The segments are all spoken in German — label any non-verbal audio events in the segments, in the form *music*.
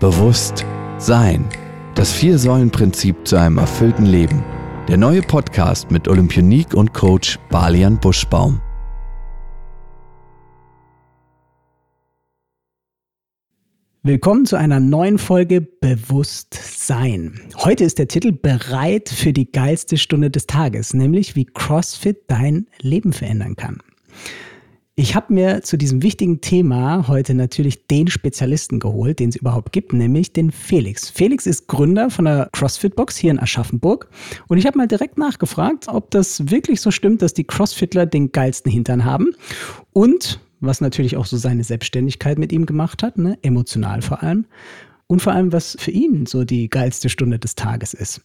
Bewusst sein. Das Vier-Säulen-Prinzip zu einem erfüllten Leben. Der neue Podcast mit Olympionik und Coach Balian Buschbaum. Willkommen zu einer neuen Folge Bewusstsein. Heute ist der Titel Bereit für die geilste Stunde des Tages, nämlich wie CrossFit dein Leben verändern kann. Ich habe mir zu diesem wichtigen Thema heute natürlich den Spezialisten geholt, den es überhaupt gibt, nämlich den Felix. Felix ist Gründer von der CrossFit-Box hier in Aschaffenburg. Und ich habe mal direkt nachgefragt, ob das wirklich so stimmt, dass die CrossFitler den geilsten Hintern haben. Und was natürlich auch so seine Selbstständigkeit mit ihm gemacht hat, ne? emotional vor allem. Und vor allem, was für ihn so die geilste Stunde des Tages ist.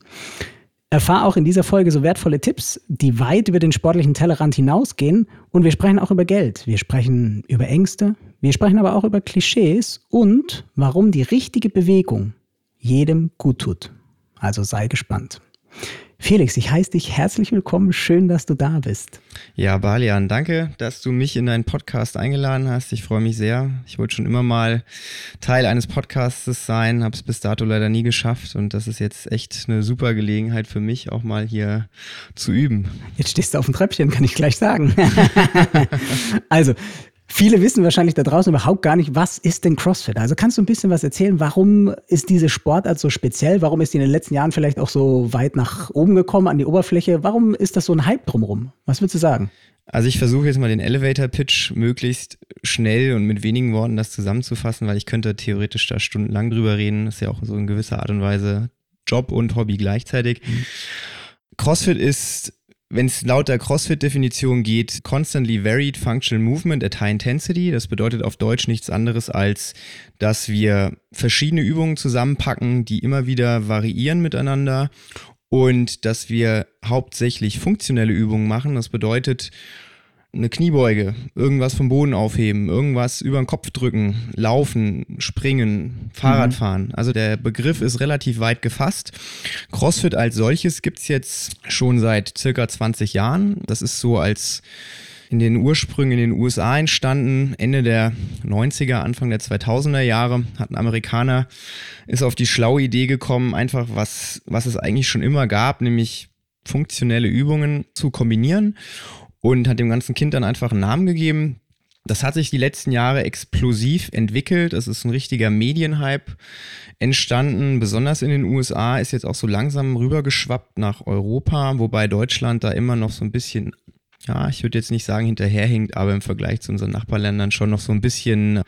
Erfahr auch in dieser Folge so wertvolle Tipps, die weit über den sportlichen Tellerrand hinausgehen. Und wir sprechen auch über Geld. Wir sprechen über Ängste. Wir sprechen aber auch über Klischees und warum die richtige Bewegung jedem gut tut. Also sei gespannt. Felix, ich heiße dich herzlich willkommen. Schön, dass du da bist. Ja, Balian, danke, dass du mich in deinen Podcast eingeladen hast. Ich freue mich sehr. Ich wollte schon immer mal Teil eines Podcasts sein, habe es bis dato leider nie geschafft und das ist jetzt echt eine super Gelegenheit für mich, auch mal hier zu üben. Jetzt stehst du auf dem Treppchen, kann ich gleich sagen. *laughs* also, Viele wissen wahrscheinlich da draußen überhaupt gar nicht, was ist denn CrossFit? Also kannst du ein bisschen was erzählen? Warum ist diese Sportart so speziell? Warum ist die in den letzten Jahren vielleicht auch so weit nach oben gekommen, an die Oberfläche? Warum ist das so ein Hype drumherum? Was würdest du sagen? Also ich versuche jetzt mal den Elevator-Pitch möglichst schnell und mit wenigen Worten das zusammenzufassen, weil ich könnte theoretisch da stundenlang drüber reden. Das ist ja auch so in gewisser Art und Weise Job und Hobby gleichzeitig. Mhm. CrossFit ist wenn es laut der CrossFit-Definition geht, constantly varied functional movement at high intensity. Das bedeutet auf Deutsch nichts anderes als, dass wir verschiedene Übungen zusammenpacken, die immer wieder variieren miteinander und dass wir hauptsächlich funktionelle Übungen machen. Das bedeutet, eine Kniebeuge, irgendwas vom Boden aufheben, irgendwas über den Kopf drücken, laufen, springen, Fahrradfahren. Mhm. Also der Begriff ist relativ weit gefasst. CrossFit als solches gibt es jetzt schon seit circa 20 Jahren. Das ist so als in den Ursprüngen in den USA entstanden, Ende der 90er, Anfang der 2000er Jahre, hat ein Amerikaner, ist auf die schlaue Idee gekommen, einfach was, was es eigentlich schon immer gab, nämlich funktionelle Übungen zu kombinieren und hat dem ganzen Kind dann einfach einen Namen gegeben. Das hat sich die letzten Jahre explosiv entwickelt. Es ist ein richtiger Medienhype entstanden, besonders in den USA, ist jetzt auch so langsam rübergeschwappt nach Europa, wobei Deutschland da immer noch so ein bisschen, ja, ich würde jetzt nicht sagen hinterherhinkt, aber im Vergleich zu unseren Nachbarländern schon noch so ein bisschen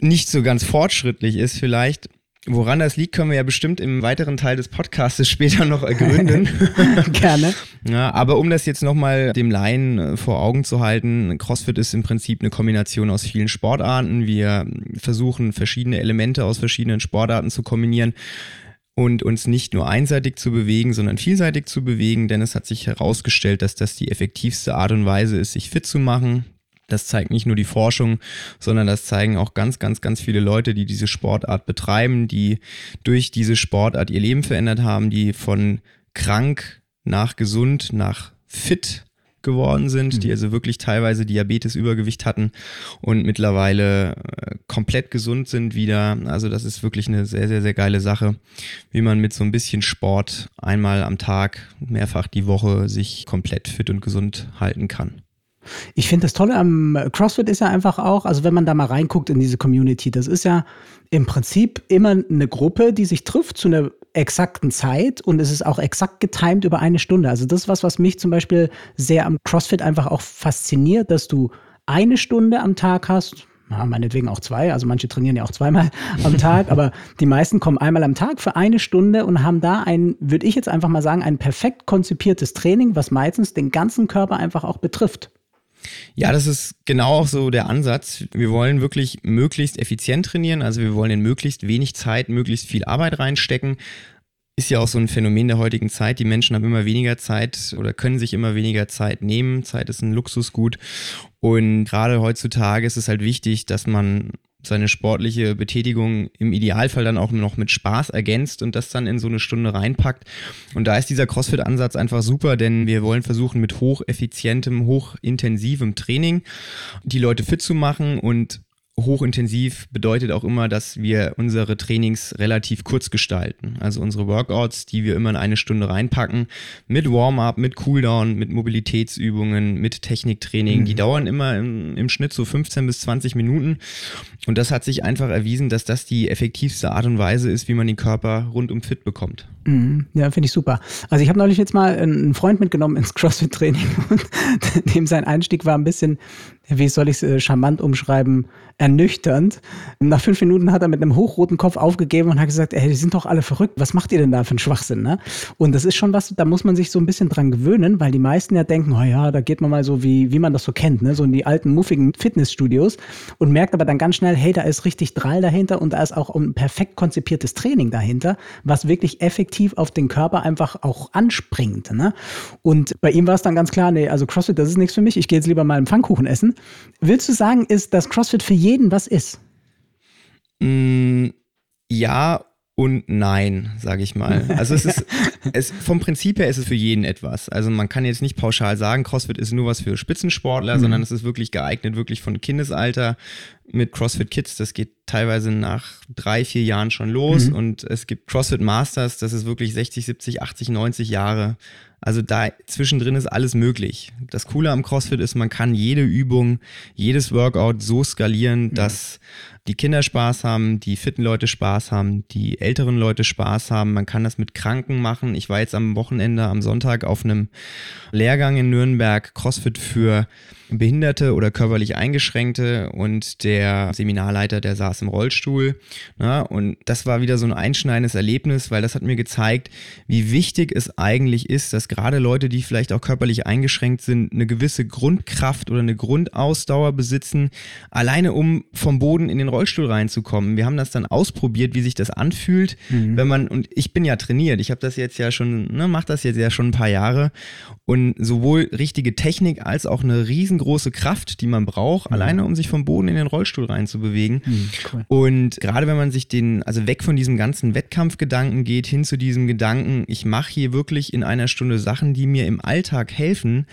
nicht so ganz fortschrittlich ist vielleicht. Woran das liegt, können wir ja bestimmt im weiteren Teil des Podcasts *laughs* später noch ergründen. *laughs* Gerne. Ja, aber um das jetzt nochmal dem Laien äh, vor Augen zu halten, CrossFit ist im Prinzip eine Kombination aus vielen Sportarten. Wir versuchen verschiedene Elemente aus verschiedenen Sportarten zu kombinieren und uns nicht nur einseitig zu bewegen, sondern vielseitig zu bewegen, denn es hat sich herausgestellt, dass das die effektivste Art und Weise ist, sich fit zu machen. Das zeigt nicht nur die Forschung, sondern das zeigen auch ganz, ganz, ganz viele Leute, die diese Sportart betreiben, die durch diese Sportart ihr Leben verändert haben, die von krank nach gesund nach fit geworden sind, mhm. die also wirklich teilweise Diabetes, Übergewicht hatten und mittlerweile äh, komplett gesund sind wieder. Also das ist wirklich eine sehr, sehr, sehr geile Sache, wie man mit so ein bisschen Sport einmal am Tag, mehrfach die Woche sich komplett fit und gesund halten kann. Ich finde das Tolle am CrossFit ist ja einfach auch, also wenn man da mal reinguckt in diese Community, das ist ja im Prinzip immer eine Gruppe, die sich trifft zu einer exakten Zeit und es ist auch exakt getimed über eine Stunde. Also das ist was, was mich zum Beispiel sehr am CrossFit einfach auch fasziniert, dass du eine Stunde am Tag hast, meinetwegen auch zwei, also manche trainieren ja auch zweimal *laughs* am Tag, aber die meisten kommen einmal am Tag für eine Stunde und haben da ein, würde ich jetzt einfach mal sagen, ein perfekt konzipiertes Training, was meistens den ganzen Körper einfach auch betrifft. Ja, das ist genau auch so der Ansatz. Wir wollen wirklich möglichst effizient trainieren, also wir wollen in möglichst wenig Zeit möglichst viel Arbeit reinstecken. Ist ja auch so ein Phänomen der heutigen Zeit. Die Menschen haben immer weniger Zeit oder können sich immer weniger Zeit nehmen. Zeit ist ein Luxusgut. Und gerade heutzutage ist es halt wichtig, dass man seine sportliche Betätigung im Idealfall dann auch noch mit Spaß ergänzt und das dann in so eine Stunde reinpackt. Und da ist dieser CrossFit-Ansatz einfach super, denn wir wollen versuchen, mit hocheffizientem, hochintensivem Training die Leute fit zu machen und hochintensiv bedeutet auch immer, dass wir unsere Trainings relativ kurz gestalten. Also unsere Workouts, die wir immer in eine Stunde reinpacken, mit Warm-up, mit Cooldown, mit Mobilitätsübungen, mit Techniktraining, mhm. die dauern immer im, im, Schnitt so 15 bis 20 Minuten. Und das hat sich einfach erwiesen, dass das die effektivste Art und Weise ist, wie man den Körper rundum fit bekommt. Mhm. Ja, finde ich super. Also ich habe neulich jetzt mal einen Freund mitgenommen ins *laughs* CrossFit-Training und *laughs* dem sein Einstieg war ein bisschen, wie soll ich es äh, charmant umschreiben, ernüchternd. Nach fünf Minuten hat er mit einem hochroten Kopf aufgegeben und hat gesagt, ey, die sind doch alle verrückt. Was macht ihr denn da für einen Schwachsinn? Ne? Und das ist schon was, da muss man sich so ein bisschen dran gewöhnen, weil die meisten ja denken, oh ja, da geht man mal so, wie, wie man das so kennt, ne? so in die alten, muffigen Fitnessstudios und merkt aber dann ganz schnell, hey, da ist richtig Drall dahinter und da ist auch ein perfekt konzipiertes Training dahinter, was wirklich effektiv auf den Körper einfach auch anspringt. Ne? Und bei ihm war es dann ganz klar, nee, also CrossFit, das ist nichts für mich, ich gehe jetzt lieber mal einen Pfannkuchen essen. Willst du sagen, ist, dass CrossFit für jeden was ist? Mm, ja und nein, sage ich mal. Also es ist *laughs* es, vom Prinzip her ist es für jeden etwas. Also man kann jetzt nicht pauschal sagen, CrossFit ist nur was für Spitzensportler, mhm. sondern es ist wirklich geeignet, wirklich von Kindesalter mit CrossFit Kids. Das geht teilweise nach drei, vier Jahren schon los mhm. und es gibt CrossFit Masters, das ist wirklich 60, 70, 80, 90 Jahre. Also da zwischendrin ist alles möglich. Das Coole am CrossFit ist, man kann jede Übung, jedes Workout so skalieren, mhm. dass die Kinder Spaß haben, die fitten Leute Spaß haben, die älteren Leute Spaß haben. Man kann das mit Kranken machen. Ich war jetzt am Wochenende, am Sonntag auf einem Lehrgang in Nürnberg, CrossFit für Behinderte oder körperlich Eingeschränkte und der Seminarleiter, der saß im Rollstuhl. Na, und das war wieder so ein einschneidendes Erlebnis, weil das hat mir gezeigt, wie wichtig es eigentlich ist, dass gerade Leute, die vielleicht auch körperlich eingeschränkt sind, eine gewisse Grundkraft oder eine Grundausdauer besitzen, alleine um vom Boden in den Rollstuhl reinzukommen. Wir haben das dann ausprobiert, wie sich das anfühlt, mhm. wenn man, und ich bin ja trainiert, ich habe das jetzt ja schon, ne, mach das jetzt ja schon ein paar Jahre und sowohl richtige Technik als auch eine riesengroße Kraft, die man braucht, mhm. alleine um sich vom Boden in den Rollstuhl reinzubewegen. Mhm, cool. Und gerade wenn man sich den, also weg von diesem ganzen Wettkampfgedanken geht, hin zu diesem Gedanken, ich mache hier wirklich in einer Stunde Sachen, die mir im Alltag helfen,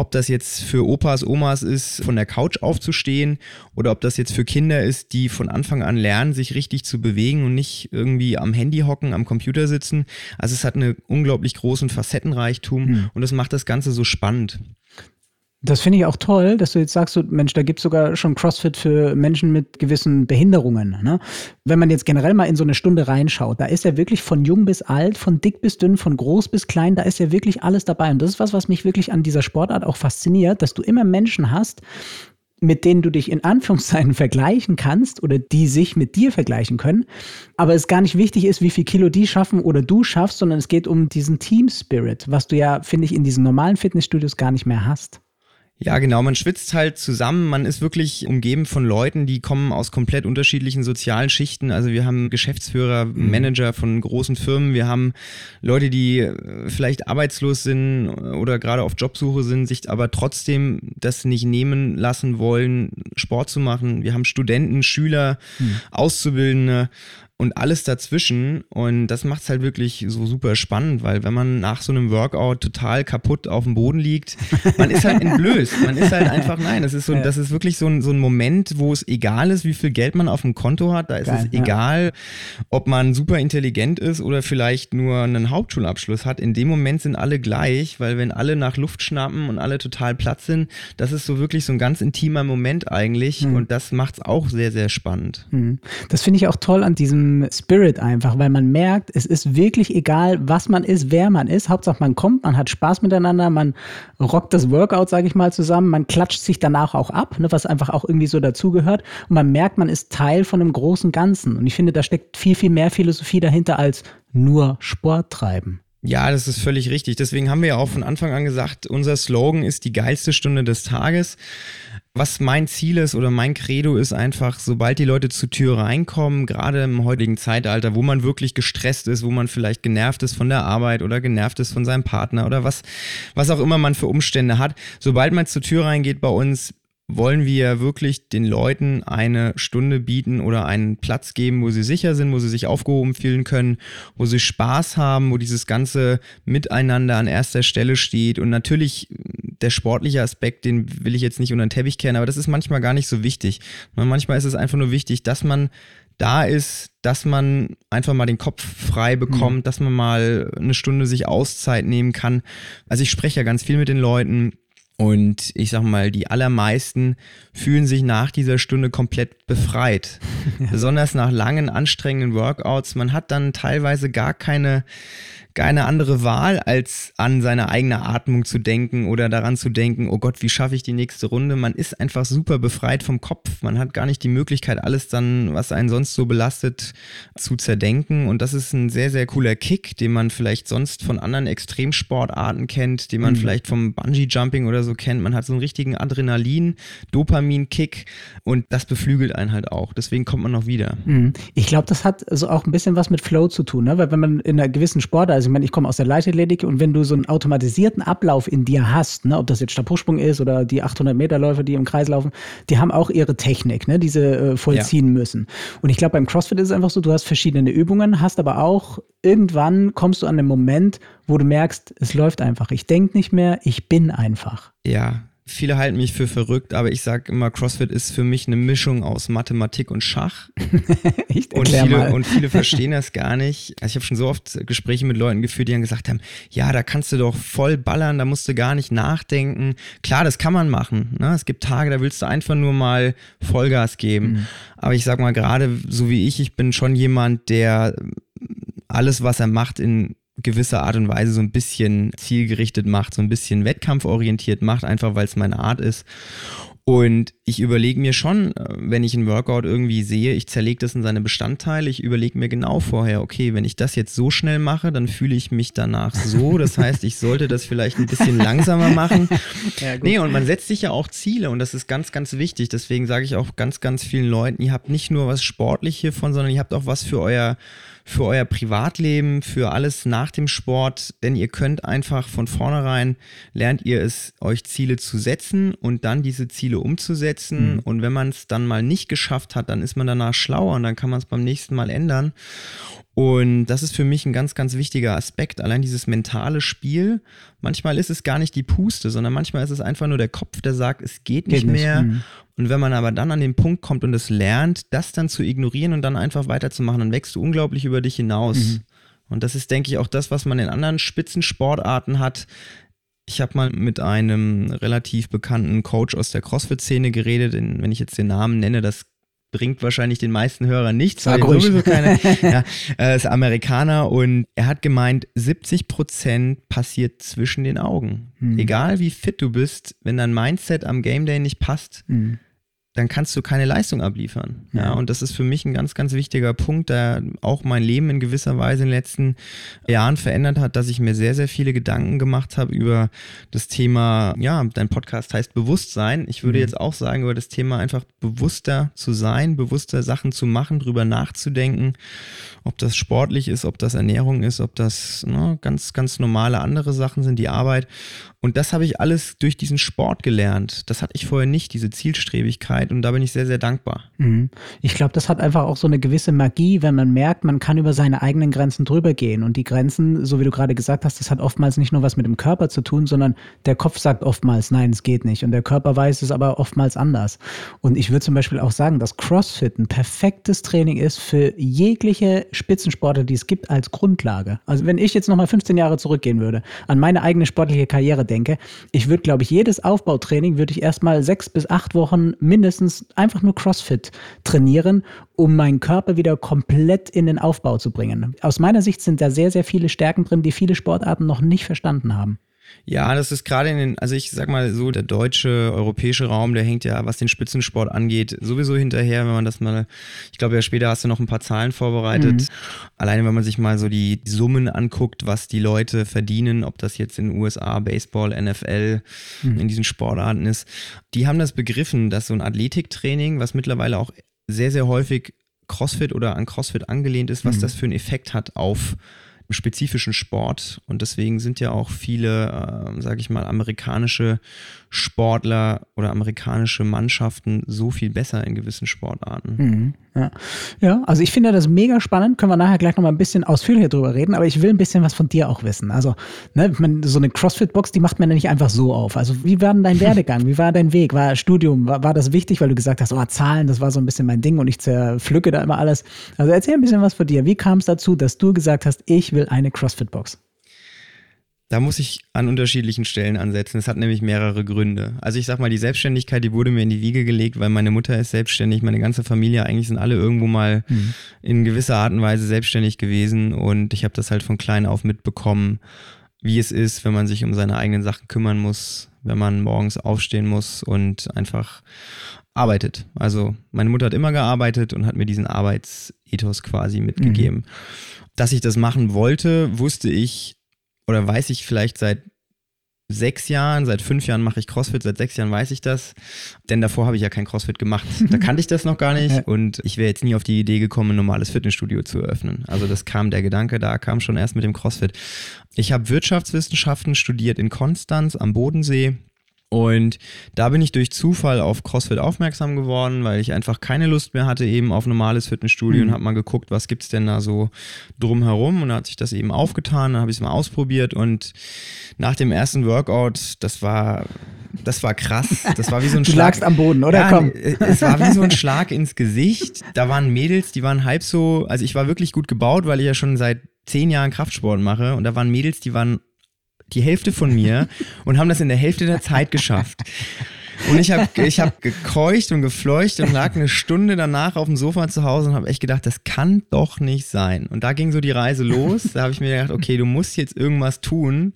ob das jetzt für Opas, Omas ist, von der Couch aufzustehen oder ob das jetzt für Kinder ist, die von Anfang an lernen, sich richtig zu bewegen und nicht irgendwie am Handy hocken, am Computer sitzen. Also es hat einen unglaublich großen Facettenreichtum hm. und das macht das Ganze so spannend. Das finde ich auch toll, dass du jetzt sagst, so, Mensch, da gibt es sogar schon CrossFit für Menschen mit gewissen Behinderungen. Ne? Wenn man jetzt generell mal in so eine Stunde reinschaut, da ist ja wirklich von jung bis alt, von dick bis dünn, von groß bis klein, da ist ja wirklich alles dabei. Und das ist was, was mich wirklich an dieser Sportart auch fasziniert, dass du immer Menschen hast, mit denen du dich in Anführungszeichen *laughs* vergleichen kannst oder die sich mit dir vergleichen können, aber es gar nicht wichtig ist, wie viel Kilo die schaffen oder du schaffst, sondern es geht um diesen Team Spirit, was du ja, finde ich, in diesen normalen Fitnessstudios gar nicht mehr hast. Ja, genau. Man schwitzt halt zusammen. Man ist wirklich umgeben von Leuten, die kommen aus komplett unterschiedlichen sozialen Schichten. Also wir haben Geschäftsführer, mhm. Manager von großen Firmen. Wir haben Leute, die äh, vielleicht arbeitslos sind oder gerade auf Jobsuche sind, sich aber trotzdem das nicht nehmen lassen wollen, Sport zu machen. Wir haben Studenten, Schüler, mhm. Auszubildende und alles dazwischen. Und das macht es halt wirklich so super spannend, weil wenn man nach so einem Workout total kaputt auf dem Boden liegt, *laughs* man ist halt entblößt. Man ist halt einfach, nein, das ist so, das ist wirklich so ein, so ein Moment, wo es egal ist, wie viel Geld man auf dem Konto hat. Da ist Geil, es egal, ja. ob man super intelligent ist oder vielleicht nur einen Hauptschulabschluss hat. In dem Moment sind alle gleich, weil wenn alle nach Luft schnappen und alle total platt sind, das ist so wirklich so ein ganz intimer Moment eigentlich. Mhm. Und das macht es auch sehr, sehr spannend. Mhm. Das finde ich auch toll an diesem Spirit einfach, weil man merkt, es ist wirklich egal, was man ist, wer man ist. Hauptsache man kommt, man hat Spaß miteinander, man rockt das Workout, sage ich mal, zusammen, man klatscht sich danach auch ab, ne, was einfach auch irgendwie so dazugehört. Und man merkt, man ist Teil von einem großen Ganzen. Und ich finde, da steckt viel, viel mehr Philosophie dahinter als nur Sport treiben. Ja, das ist völlig richtig. Deswegen haben wir ja auch von Anfang an gesagt, unser Slogan ist die geilste Stunde des Tages. Was mein Ziel ist oder mein Credo ist einfach, sobald die Leute zur Tür reinkommen, gerade im heutigen Zeitalter, wo man wirklich gestresst ist, wo man vielleicht genervt ist von der Arbeit oder genervt ist von seinem Partner oder was, was auch immer man für Umstände hat, sobald man zur Tür reingeht bei uns, wollen wir wirklich den Leuten eine Stunde bieten oder einen Platz geben, wo sie sicher sind, wo sie sich aufgehoben fühlen können, wo sie Spaß haben, wo dieses ganze Miteinander an erster Stelle steht. Und natürlich der sportliche Aspekt, den will ich jetzt nicht unter den Teppich kehren, aber das ist manchmal gar nicht so wichtig. Manchmal ist es einfach nur wichtig, dass man da ist, dass man einfach mal den Kopf frei bekommt, mhm. dass man mal eine Stunde sich Auszeit nehmen kann. Also ich spreche ja ganz viel mit den Leuten und ich sag mal, die allermeisten fühlen sich nach dieser Stunde komplett befreit. Ja. *laughs* Besonders nach langen, anstrengenden Workouts. Man hat dann teilweise gar keine keine andere Wahl, als an seine eigene Atmung zu denken oder daran zu denken, oh Gott, wie schaffe ich die nächste Runde? Man ist einfach super befreit vom Kopf. Man hat gar nicht die Möglichkeit, alles dann, was einen sonst so belastet, zu zerdenken. Und das ist ein sehr, sehr cooler Kick, den man vielleicht sonst von anderen Extremsportarten kennt, den man mhm. vielleicht vom Bungee-Jumping oder so kennt. Man hat so einen richtigen Adrenalin, Dopamin-Kick und das beflügelt einen halt auch. Deswegen kommt man noch wieder. Mhm. Ich glaube, das hat also auch ein bisschen was mit Flow zu tun, ne? weil wenn man in einer gewissen Sportart also ich meine, ich komme aus der Leichtathletik und wenn du so einen automatisierten Ablauf in dir hast, ne, ob das jetzt Stabhochsprung ist oder die 800 Meter Läufer, die im Kreis laufen, die haben auch ihre Technik, ne, die sie äh, vollziehen ja. müssen. Und ich glaube, beim CrossFit ist es einfach so, du hast verschiedene Übungen, hast aber auch irgendwann kommst du an den Moment, wo du merkst, es läuft einfach. Ich denke nicht mehr, ich bin einfach. Ja, Viele halten mich für verrückt, aber ich sage immer, CrossFit ist für mich eine Mischung aus Mathematik und Schach. *laughs* ich und, viele, und viele verstehen das gar nicht. Also ich habe schon so oft Gespräche mit Leuten geführt, die dann gesagt haben, ja, da kannst du doch voll ballern, da musst du gar nicht nachdenken. Klar, das kann man machen. Ne? Es gibt Tage, da willst du einfach nur mal Vollgas geben. Mhm. Aber ich sag mal, gerade so wie ich, ich bin schon jemand, der alles, was er macht, in gewisser Art und Weise so ein bisschen zielgerichtet macht, so ein bisschen wettkampforientiert macht, einfach weil es meine Art ist. Und ich überlege mir schon, äh, wenn ich ein Workout irgendwie sehe, ich zerlege das in seine Bestandteile, ich überlege mir genau vorher, okay, wenn ich das jetzt so schnell mache, dann fühle ich mich danach so. Das heißt, ich sollte das vielleicht ein bisschen langsamer machen. *laughs* Ja, nee, und man setzt sich ja auch Ziele und das ist ganz, ganz wichtig. Deswegen sage ich auch ganz, ganz vielen Leuten, ihr habt nicht nur was sportlich hiervon, sondern ihr habt auch was für euer für euer Privatleben, für alles nach dem Sport, denn ihr könnt einfach von vornherein, lernt ihr es, euch Ziele zu setzen und dann diese Ziele umzusetzen. Mhm. Und wenn man es dann mal nicht geschafft hat, dann ist man danach schlauer und dann kann man es beim nächsten Mal ändern. Und das ist für mich ein ganz, ganz wichtiger Aspekt. Allein dieses mentale Spiel. Manchmal ist es gar nicht die Puste, sondern manchmal ist es einfach nur der Kopf, der sagt, es geht nicht geht mehr. Nicht. Mhm. Und wenn man aber dann an den Punkt kommt und es lernt, das dann zu ignorieren und dann einfach weiterzumachen, dann wächst du unglaublich über dich hinaus. Mhm. Und das ist, denke ich, auch das, was man in anderen Spitzensportarten hat. Ich habe mal mit einem relativ bekannten Coach aus der CrossFit-Szene geredet. wenn ich jetzt den Namen nenne, das bringt wahrscheinlich den meisten Hörern nichts, weil sowieso keine, *laughs* ja, er ist Amerikaner und er hat gemeint, 70 Prozent passiert zwischen den Augen. Hm. Egal wie fit du bist, wenn dein Mindset am Game Day nicht passt, hm dann kannst du keine Leistung abliefern. Ja. ja. und das ist für mich ein ganz, ganz wichtiger Punkt, der auch mein Leben in gewisser Weise in den letzten Jahren verändert hat, dass ich mir sehr, sehr viele Gedanken gemacht habe über das Thema, ja, dein Podcast heißt Bewusstsein. Ich würde mhm. jetzt auch sagen, über das Thema einfach bewusster zu sein, bewusster Sachen zu machen, drüber nachzudenken, ob das sportlich ist, ob das Ernährung ist, ob das ne, ganz, ganz normale andere Sachen sind, die Arbeit. Und das habe ich alles durch diesen Sport gelernt. Das hatte ich vorher nicht, diese Zielstrebigkeit. Und da bin ich sehr, sehr dankbar. Mhm. Ich glaube, das hat einfach auch so eine gewisse Magie, wenn man merkt, man kann über seine eigenen Grenzen drüber gehen. Und die Grenzen, so wie du gerade gesagt hast, das hat oftmals nicht nur was mit dem Körper zu tun, sondern der Kopf sagt oftmals, nein, es geht nicht. Und der Körper weiß es aber oftmals anders. Und ich würde zum Beispiel auch sagen, dass CrossFit ein perfektes Training ist für jegliche Spitzensportler, die es gibt, als Grundlage. Also wenn ich jetzt nochmal 15 Jahre zurückgehen würde, an meine eigene sportliche Karriere denke, ich würde, glaube ich, jedes Aufbautraining würde ich erstmal sechs bis acht Wochen mindestens einfach nur CrossFit trainieren, um meinen Körper wieder komplett in den Aufbau zu bringen. Aus meiner Sicht sind da sehr, sehr viele Stärken drin, die viele Sportarten noch nicht verstanden haben. Ja, das ist gerade in den, also ich sag mal so, der deutsche, europäische Raum, der hängt ja, was den Spitzensport angeht, sowieso hinterher, wenn man das mal, ich glaube ja später hast du noch ein paar Zahlen vorbereitet. Mhm. Alleine wenn man sich mal so die Summen anguckt, was die Leute verdienen, ob das jetzt in den USA, Baseball, NFL, mhm. in diesen Sportarten ist, die haben das begriffen, dass so ein Athletiktraining, was mittlerweile auch sehr, sehr häufig CrossFit oder an CrossFit angelehnt ist, was mhm. das für einen Effekt hat auf spezifischen Sport und deswegen sind ja auch viele, äh, sage ich mal, amerikanische Sportler oder amerikanische Mannschaften so viel besser in gewissen Sportarten. Mhm, ja. ja, also ich finde das mega spannend. Können wir nachher gleich nochmal ein bisschen ausführlicher drüber reden, aber ich will ein bisschen was von dir auch wissen. Also, ne, man, so eine CrossFit-Box, die macht man ja nicht einfach so auf. Also, wie war denn dein *laughs* Werdegang? Wie war dein Weg? War Studium? War, war das wichtig, weil du gesagt hast, oh, Zahlen, das war so ein bisschen mein Ding und ich zerpflücke da immer alles. Also, erzähl ein bisschen was von dir. Wie kam es dazu, dass du gesagt hast, ich will eine CrossFit-Box? Da muss ich an unterschiedlichen Stellen ansetzen. Es hat nämlich mehrere Gründe. Also ich sag mal, die Selbstständigkeit, die wurde mir in die Wiege gelegt, weil meine Mutter ist selbstständig, meine ganze Familie, eigentlich sind alle irgendwo mal mhm. in gewisser Art und Weise selbstständig gewesen und ich habe das halt von klein auf mitbekommen, wie es ist, wenn man sich um seine eigenen Sachen kümmern muss, wenn man morgens aufstehen muss und einfach arbeitet. Also meine Mutter hat immer gearbeitet und hat mir diesen Arbeitsethos quasi mitgegeben. Mhm. Dass ich das machen wollte, wusste ich oder weiß ich vielleicht seit sechs Jahren, seit fünf Jahren mache ich CrossFit, seit sechs Jahren weiß ich das, denn davor habe ich ja kein CrossFit gemacht. *laughs* Da kannte ich das noch gar nicht und ich wäre jetzt nie auf die Idee gekommen, ein normales Fitnessstudio zu eröffnen. Also das kam der Gedanke, da kam schon erst mit dem CrossFit. Ich habe Wirtschaftswissenschaften studiert in Konstanz am Bodensee und da bin ich durch Zufall auf CrossFit aufmerksam geworden, weil ich einfach keine Lust mehr hatte eben auf normales Fitnessstudio mhm. und habe mal geguckt, was gibt's denn da so drumherum und da hat sich das eben aufgetan, dann habe ich es mal ausprobiert und nach dem ersten Workout, das war das war krass, das war wie so ein *laughs* du Schlag. lagst am Boden, oder? Ja, Komm. Es war wie so ein *laughs* Schlag ins Gesicht. Da waren Mädels, die waren halb so, also ich war wirklich gut gebaut, weil ich ja schon seit zehn Jahren Kraftsport mache und da waren Mädels, die waren die Hälfte von mir und haben das in der Hälfte der Zeit geschafft. Und ich habe ich hab gekeucht und gefleucht und lag eine Stunde danach auf dem Sofa zu Hause und habe echt gedacht, das kann doch nicht sein. Und da ging so die Reise los. Da habe ich mir gedacht, okay, du musst jetzt irgendwas tun.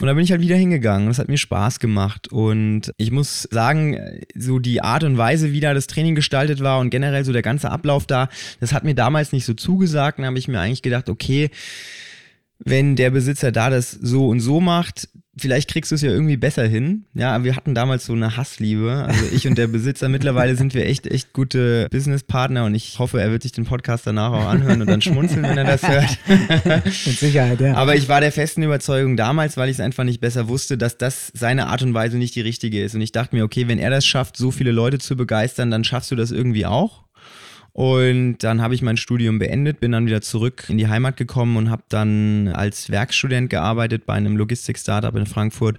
Und da bin ich halt wieder hingegangen. Das hat mir Spaß gemacht. Und ich muss sagen, so die Art und Weise, wie da das Training gestaltet war und generell so der ganze Ablauf da, das hat mir damals nicht so zugesagt. Da habe ich mir eigentlich gedacht, okay, wenn der Besitzer da das so und so macht, vielleicht kriegst du es ja irgendwie besser hin. Ja, wir hatten damals so eine Hassliebe. Also ich und der Besitzer, mittlerweile sind wir echt, echt gute Businesspartner und ich hoffe, er wird sich den Podcast danach auch anhören und dann schmunzeln, wenn er das hört. *laughs* Mit Sicherheit, ja. Aber ich war der festen Überzeugung damals, weil ich es einfach nicht besser wusste, dass das seine Art und Weise nicht die richtige ist. Und ich dachte mir, okay, wenn er das schafft, so viele Leute zu begeistern, dann schaffst du das irgendwie auch. Und dann habe ich mein Studium beendet, bin dann wieder zurück in die Heimat gekommen und habe dann als Werkstudent gearbeitet bei einem Logistik-Startup in Frankfurt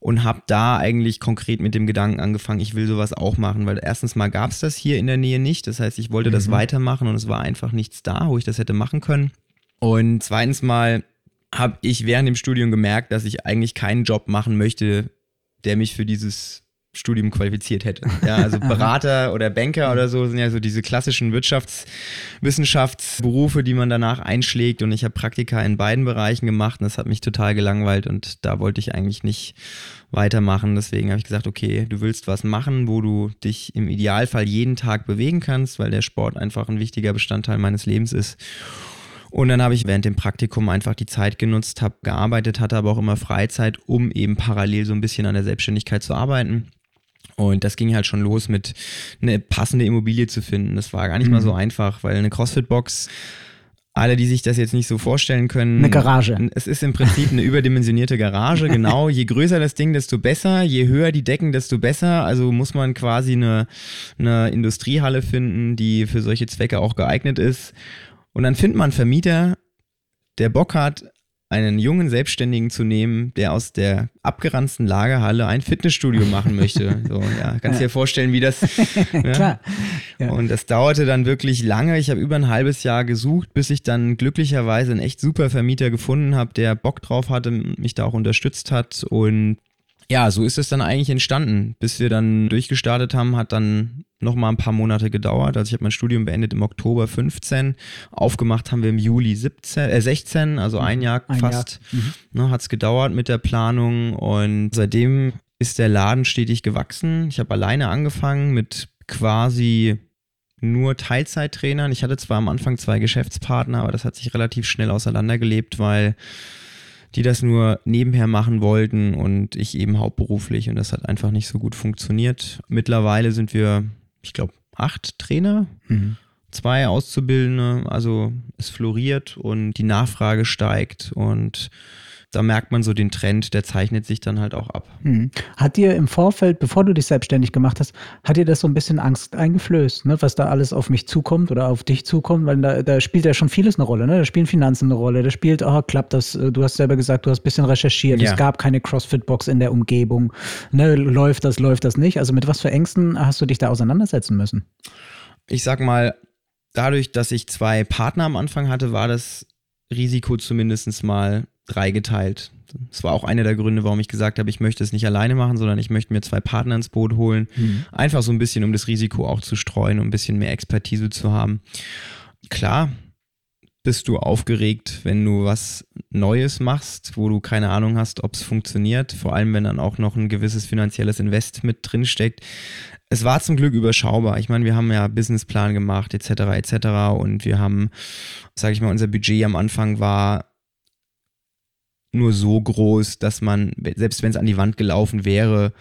und habe da eigentlich konkret mit dem Gedanken angefangen, ich will sowas auch machen, weil erstens mal gab es das hier in der Nähe nicht, das heißt, ich wollte mhm. das weitermachen und es war einfach nichts da, wo ich das hätte machen können. Und zweitens mal habe ich während dem Studium gemerkt, dass ich eigentlich keinen Job machen möchte, der mich für dieses Studium qualifiziert hätte. Ja, *laughs* also Berater oder Banker oder so sind ja so diese klassischen Wirtschaftswissenschaftsberufe, die man danach einschlägt. Und ich habe Praktika in beiden Bereichen gemacht und das hat mich total gelangweilt und da wollte ich eigentlich nicht weitermachen. Deswegen habe ich gesagt, okay, du willst was machen, wo du dich im Idealfall jeden Tag bewegen kannst, weil der Sport einfach ein wichtiger Bestandteil meines Lebens ist. Und dann habe ich während dem Praktikum einfach die Zeit genutzt, habe gearbeitet, hatte aber auch immer Freizeit, um eben parallel so ein bisschen an der Selbstständigkeit zu arbeiten. Und das ging halt schon los mit eine passende Immobilie zu finden. Das war gar nicht mhm. mal so einfach, weil eine CrossFit-Box, alle, die sich das jetzt nicht so vorstellen können. Eine Garage. Es ist im Prinzip eine überdimensionierte Garage, genau. *laughs* Je größer das Ding, desto besser. Je höher die Decken, desto besser. Also muss man quasi eine, eine Industriehalle finden, die für solche Zwecke auch geeignet ist. Und dann findet man Vermieter, der Bock hat, einen jungen Selbstständigen zu nehmen, der aus der abgeranzten Lagerhalle ein Fitnessstudio machen möchte. *laughs* So, ja, kannst ja. dir vorstellen, wie das. *laughs* Ne? Klar. Ja. Und das dauerte dann wirklich lange. Ich habe über ein halbes Jahr gesucht, bis ich dann glücklicherweise einen echt super Vermieter gefunden habe, der Bock drauf hatte, mich da auch unterstützt hat. Und ja, so ist es dann eigentlich entstanden. Bis wir dann durchgestartet haben, hat dann noch mal ein paar Monate gedauert. Also ich habe mein Studium beendet im Oktober 15. Aufgemacht haben wir im Juli 17, äh 16, also ein Jahr ein fast. Jahr. Mhm. Ne, hat es gedauert mit der Planung und seitdem ist der Laden stetig gewachsen. Ich habe alleine angefangen mit quasi nur Teilzeittrainern. Ich hatte zwar am Anfang zwei Geschäftspartner, aber das hat sich relativ schnell auseinandergelebt, weil die das nur nebenher machen wollten und ich eben hauptberuflich und das hat einfach nicht so gut funktioniert. Mittlerweile sind wir ich glaube, acht Trainer. Mhm. zwei Auszubildende, also es floriert und die Nachfrage steigt und da merkt man so den Trend, der zeichnet sich dann halt auch ab. Hm. Hat dir im Vorfeld, bevor du dich selbstständig gemacht hast, hat dir das so ein bisschen Angst eingeflößt, ne? was da alles auf mich zukommt oder auf dich zukommt? Weil da, da spielt ja schon vieles eine Rolle. Ne? Da spielen Finanzen eine Rolle. Da spielt, oh, klappt das? Du hast selber gesagt, du hast ein bisschen recherchiert. Ja. Es gab keine CrossFit-Box in der Umgebung. Ne? Läuft das, läuft das nicht? Also mit was für Ängsten hast du dich da auseinandersetzen müssen? Ich sag mal, dadurch, dass ich zwei Partner am Anfang hatte, war das Risiko zumindest mal dreigeteilt. Das war auch einer der Gründe, warum ich gesagt habe, ich möchte es nicht alleine machen, sondern ich möchte mir zwei Partner ins Boot holen. Mhm. Einfach so ein bisschen, um das Risiko auch zu streuen, um ein bisschen mehr Expertise zu haben. Klar, bist du aufgeregt, wenn du was Neues machst, wo du keine Ahnung hast, ob es funktioniert. Vor allem, wenn dann auch noch ein gewisses finanzielles Invest mit drin steckt. Es war zum Glück überschaubar. Ich meine, wir haben ja Businessplan gemacht, etc., etc. Und wir haben, sage ich mal, unser Budget am Anfang war nur so groß, dass man, selbst wenn es an die Wand gelaufen wäre,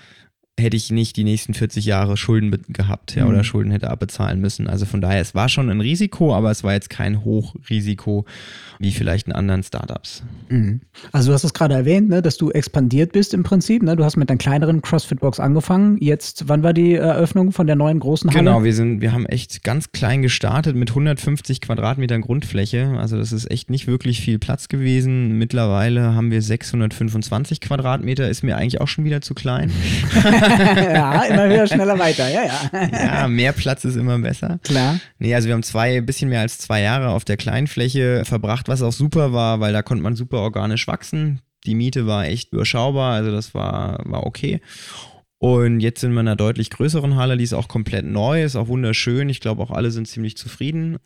hätte ich nicht die nächsten 40 Jahre Schulden gehabt ja, mhm. oder Schulden hätte abbezahlen müssen. Also von daher, es war schon ein Risiko, aber es war jetzt kein Hochrisiko wie vielleicht in anderen Startups. Mhm. Also du hast es gerade erwähnt, ne, dass du expandiert bist im Prinzip. Ne? Du hast mit einer kleineren CrossFit-Box angefangen. Jetzt, wann war die Eröffnung von der neuen großen Halle? Genau, wir, sind, wir haben echt ganz klein gestartet mit 150 Quadratmetern Grundfläche. Also das ist echt nicht wirklich viel Platz gewesen. Mittlerweile haben wir 625 Quadratmeter. Ist mir eigentlich auch schon wieder zu klein. *laughs* *laughs* ja, immer wieder schneller weiter, ja, ja. ja, mehr Platz ist immer besser. Klar. Nee, also wir haben zwei, bisschen mehr als zwei Jahre auf der kleinen Fläche verbracht, was auch super war, weil da konnte man super organisch wachsen. Die Miete war echt überschaubar, also das war, war okay. Und jetzt sind wir in einer deutlich größeren Halle, die ist auch komplett neu, ist auch wunderschön. Ich glaube, auch alle sind ziemlich zufrieden.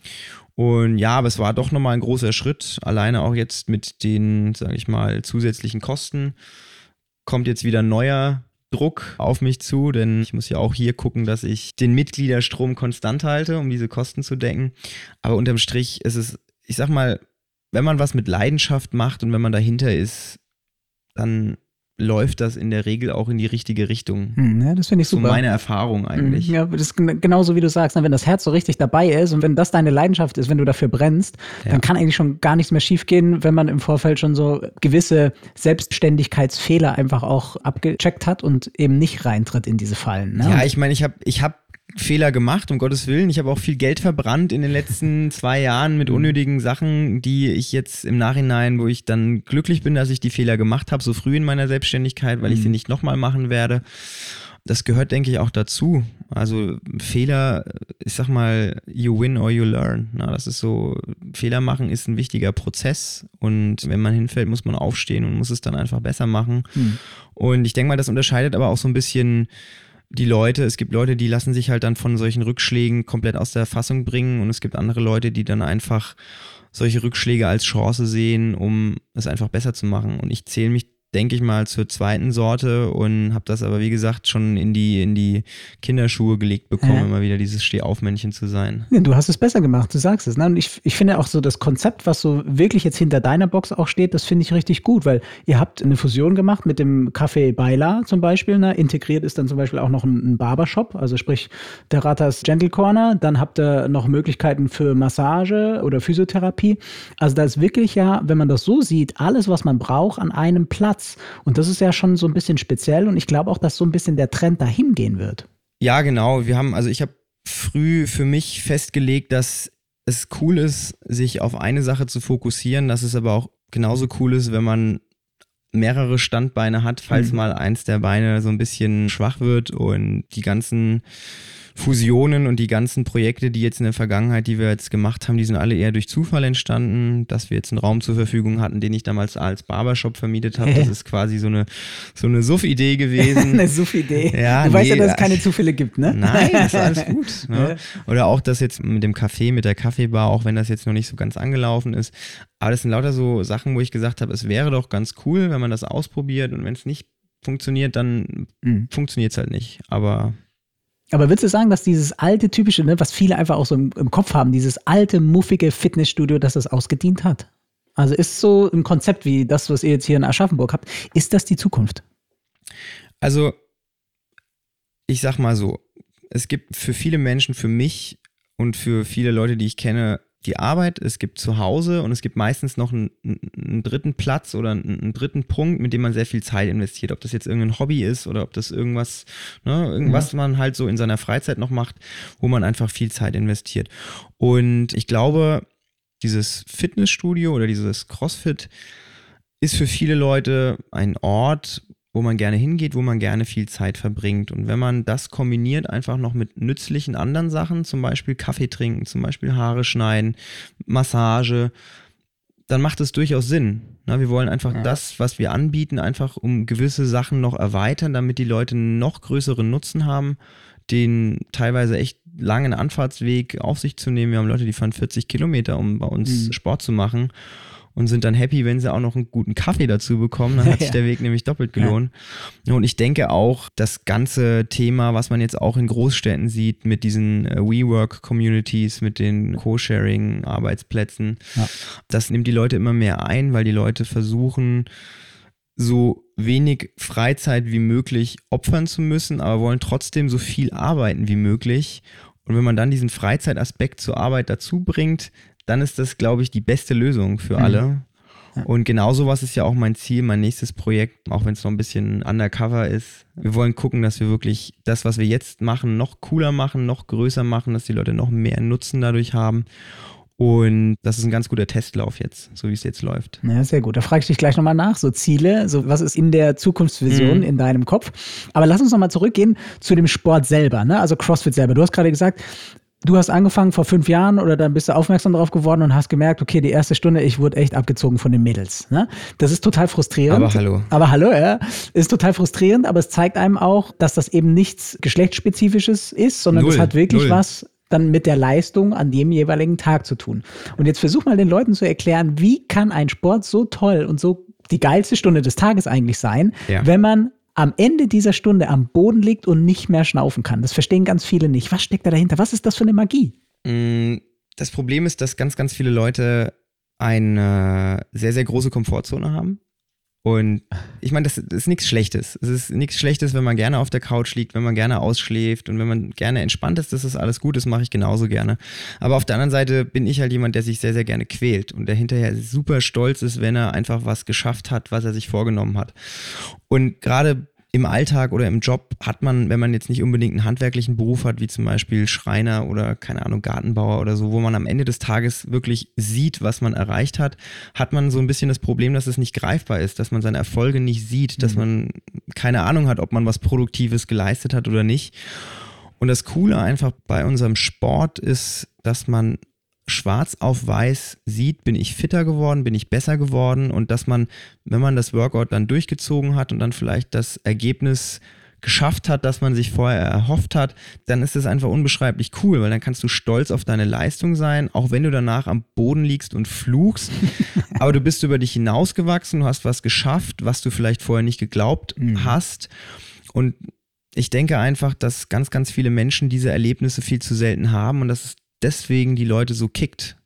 Und ja, aber es war doch nochmal ein großer Schritt, alleine auch jetzt mit den, sage ich mal, zusätzlichen Kosten. Kommt jetzt wieder ein neuer Druck auf mich zu, denn ich muss ja auch hier gucken, dass ich den Mitgliederstrom konstant halte, um diese Kosten zu decken. Aber unterm Strich ist es, ich sag mal, wenn man was mit Leidenschaft macht und wenn man dahinter ist, dann läuft das in der Regel auch in die richtige Richtung. Hm, ja, das finde ich super. So meine Erfahrung eigentlich. Hm, ja, das ist genauso wie du sagst, ne, wenn das Herz so richtig dabei ist und wenn das deine Leidenschaft ist, wenn du dafür brennst, ja. dann kann eigentlich schon gar nichts mehr schiefgehen, wenn man im Vorfeld schon so gewisse Selbstständigkeitsfehler einfach auch abgecheckt hat und eben nicht reintritt in diese Fallen. Ne? Ja, ich meine, ich habe ich hab Fehler gemacht, um Gottes Willen. Ich habe auch viel Geld verbrannt in den letzten zwei Jahren mit unnötigen Sachen, die ich jetzt im Nachhinein, wo ich dann glücklich bin, dass ich die Fehler gemacht habe, so früh in meiner Selbstständigkeit, weil ich sie mhm. nicht nochmal machen werde. Das gehört, denke ich, auch dazu. Also Fehler, ich sag mal, you win or you learn. Na, das ist so, Fehler machen ist ein wichtiger Prozess und wenn man hinfällt, muss man aufstehen und muss es dann einfach besser machen. Mhm. Und ich denke mal, das unterscheidet aber auch so ein bisschen die Leute, es gibt Leute, die lassen sich halt dann von solchen Rückschlägen komplett aus der Fassung bringen und es gibt andere Leute, die dann einfach solche Rückschläge als Chance sehen, um es einfach besser zu machen. Und ich zähle mich denke ich mal, zur zweiten Sorte und habe das aber, wie gesagt, schon in die, in die Kinderschuhe gelegt bekommen, ja. immer wieder dieses Stehaufmännchen zu sein. Ja, du hast es besser gemacht, du sagst es. Ne? Und ich, ich finde auch so das Konzept, was so wirklich jetzt hinter deiner Box auch steht, das finde ich richtig gut, weil ihr habt eine Fusion gemacht mit dem Café Baila zum Beispiel. Ne? Integriert ist dann zum Beispiel auch noch ein, ein Barbershop, also sprich der Ratas Gentle Corner. Dann habt ihr noch Möglichkeiten für Massage oder Physiotherapie. Also da ist wirklich ja, wenn man das so sieht, alles, was man braucht, an einem Platz. Platz. Und das ist ja schon so ein bisschen speziell und ich glaube auch, dass so ein bisschen der Trend dahin gehen wird. Ja, genau. Wir haben, also ich habe früh für mich festgelegt, dass es cool ist, sich auf eine Sache zu fokussieren, dass es aber auch genauso cool ist, wenn man mehrere Standbeine hat, falls mhm. mal eins der Beine so ein bisschen schwach wird und die ganzen Fusionen und die ganzen Projekte, die jetzt in der Vergangenheit, die wir jetzt gemacht haben, die sind alle eher durch Zufall entstanden, dass wir jetzt einen Raum zur Verfügung hatten, den ich damals als Barbershop vermietet habe. Das *laughs* ist quasi so eine, so eine Suff-Idee gewesen. *laughs* eine Suff-Idee. Ja, du nee, weißt ja, dass es keine Zufälle gibt, ne? Nein, das ist alles *laughs* gut. Ne? Oder auch das jetzt mit dem Café, mit der Kaffeebar, auch wenn das jetzt noch nicht so ganz angelaufen ist. Aber das sind lauter so Sachen, wo ich gesagt habe, es wäre doch ganz cool, wenn man das ausprobiert und wenn es nicht funktioniert, dann mhm. funktioniert es halt nicht. Aber aber würdest du sagen, dass dieses alte, typische, ne, was viele einfach auch so im, im, Kopf haben, dieses alte, muffige Fitnessstudio, dass das ausgedient hat? Also ist so ein Konzept wie das, was ihr jetzt hier in Aschaffenburg habt, ist das die Zukunft? Also, ich sag mal so, es gibt für viele Menschen, für mich und für viele Leute, die ich kenne, die Arbeit, es gibt zu Hause und es gibt meistens noch einen, einen dritten Platz oder einen, einen, dritten Punkt, mit dem man sehr viel Zeit investiert. Ob das jetzt irgendein Hobby ist oder ob das irgendwas, ne, irgendwas ja. man halt so in seiner Freizeit noch macht, wo man einfach viel Zeit investiert. Und ich glaube, dieses Fitnessstudio oder dieses CrossFit ist für viele Leute ein Ort, wo man gerne hingeht, wo man gerne viel Zeit verbringt. Und wenn man das kombiniert einfach noch mit nützlichen anderen Sachen, zum Beispiel Kaffee trinken, zum Beispiel Haare schneiden, Massage, dann macht es durchaus Sinn. Na, wir wollen einfach ja. das, was wir anbieten, einfach um gewisse Sachen noch erweitern, damit die Leute noch größeren Nutzen haben, den teilweise echt langen Anfahrtsweg auf sich zu nehmen. Wir haben Leute, die fahren 40 Kilometer, um bei uns mhm. Sport zu machen und sind dann happy, wenn sie auch noch einen guten Kaffee dazu bekommen. Dann hat *laughs* sich der Weg nämlich doppelt gelohnt. Und ich denke auch, das ganze Thema, was man jetzt auch in Großstädten sieht, mit diesen äh, WeWork-Communities, mit den Co-Sharing-Arbeitsplätzen, das nimmt die Leute immer mehr ein, weil die Leute versuchen, so wenig Freizeit wie möglich opfern zu müssen, aber wollen trotzdem so viel arbeiten wie möglich. Und wenn man dann diesen Freizeitaspekt zur Arbeit dazu bringt, dann ist das, glaube ich, die beste Lösung für mhm. alle. Und genau sowas ist ja auch mein Ziel, mein nächstes Projekt, auch wenn es noch ein bisschen undercover ist. Wir wollen gucken, dass wir wirklich das, was wir jetzt machen, noch cooler machen, noch größer machen, dass die Leute noch mehr Nutzen dadurch haben. Und das ist ein ganz guter Testlauf jetzt, so wie es jetzt läuft. Ja, sehr gut. Da frage ich dich gleich nochmal nach. So Ziele, so was ist in der Zukunftsvision mhm. in deinem Kopf? Aber lass uns nochmal zurückgehen zu dem Sport selber, ne? also CrossFit selber. Du hast gerade gesagt, Du hast angefangen vor fünf Jahren oder dann bist du aufmerksam darauf geworden und hast gemerkt, okay, die erste Stunde, ich wurde echt abgezogen von den Mädels. Ne? Das ist total frustrierend. Aber hallo. Aber hallo, ja. Ist total frustrierend, aber es zeigt einem auch, dass das eben nichts Geschlechtsspezifisches ist, sondern es hat wirklich null. was dann mit der Leistung an dem jeweiligen Tag zu tun. Und jetzt versuch mal den Leuten zu erklären, wie kann ein Sport so toll und so die geilste Stunde des Tages eigentlich sein, ja. wenn man am Ende dieser Stunde am Boden liegt und nicht mehr schnaufen kann. Das verstehen ganz viele nicht. Was steckt da dahinter? Was ist das für eine Magie? Mm, das Problem ist, dass ganz, ganz viele Leute eine sehr, sehr große Komfortzone haben. Und ich meine, das, das ist nichts Schlechtes. Es ist nichts Schlechtes, wenn man gerne auf der Couch liegt, wenn man gerne ausschläft und wenn man gerne entspannt ist, das ist alles gut, das mache ich genauso gerne. Aber auf der anderen Seite bin ich halt jemand, der sich sehr, sehr gerne quält und der hinterher super stolz ist, wenn er einfach was geschafft hat, was er sich vorgenommen hat. Und gerade im Alltag oder im Job hat man, wenn man jetzt nicht unbedingt einen handwerklichen Beruf hat, wie zum Beispiel Schreiner oder keine Ahnung, Gartenbauer oder so, wo man am Ende des Tages wirklich sieht, was man erreicht hat, hat man so ein bisschen das Problem, dass es nicht greifbar ist, dass man seine Erfolge nicht sieht, dass mhm. man keine Ahnung hat, ob man was Produktives geleistet hat oder nicht. Und das Coole einfach bei unserem Sport ist, dass man schwarz auf weiß sieht, bin ich fitter geworden, bin ich besser geworden. Und dass man, wenn man das Workout dann durchgezogen hat und dann vielleicht das Ergebnis geschafft hat, das man sich vorher erhofft hat, dann ist es einfach unbeschreiblich cool, weil dann kannst du stolz auf deine Leistung sein, auch wenn du danach am Boden liegst und fluchst, *laughs* aber du bist über dich hinausgewachsen, du hast was geschafft, was du vielleicht vorher nicht geglaubt mhm. hast. Und ich denke einfach, dass ganz, ganz viele Menschen diese Erlebnisse viel zu selten haben und dass es deswegen die Leute so kickt.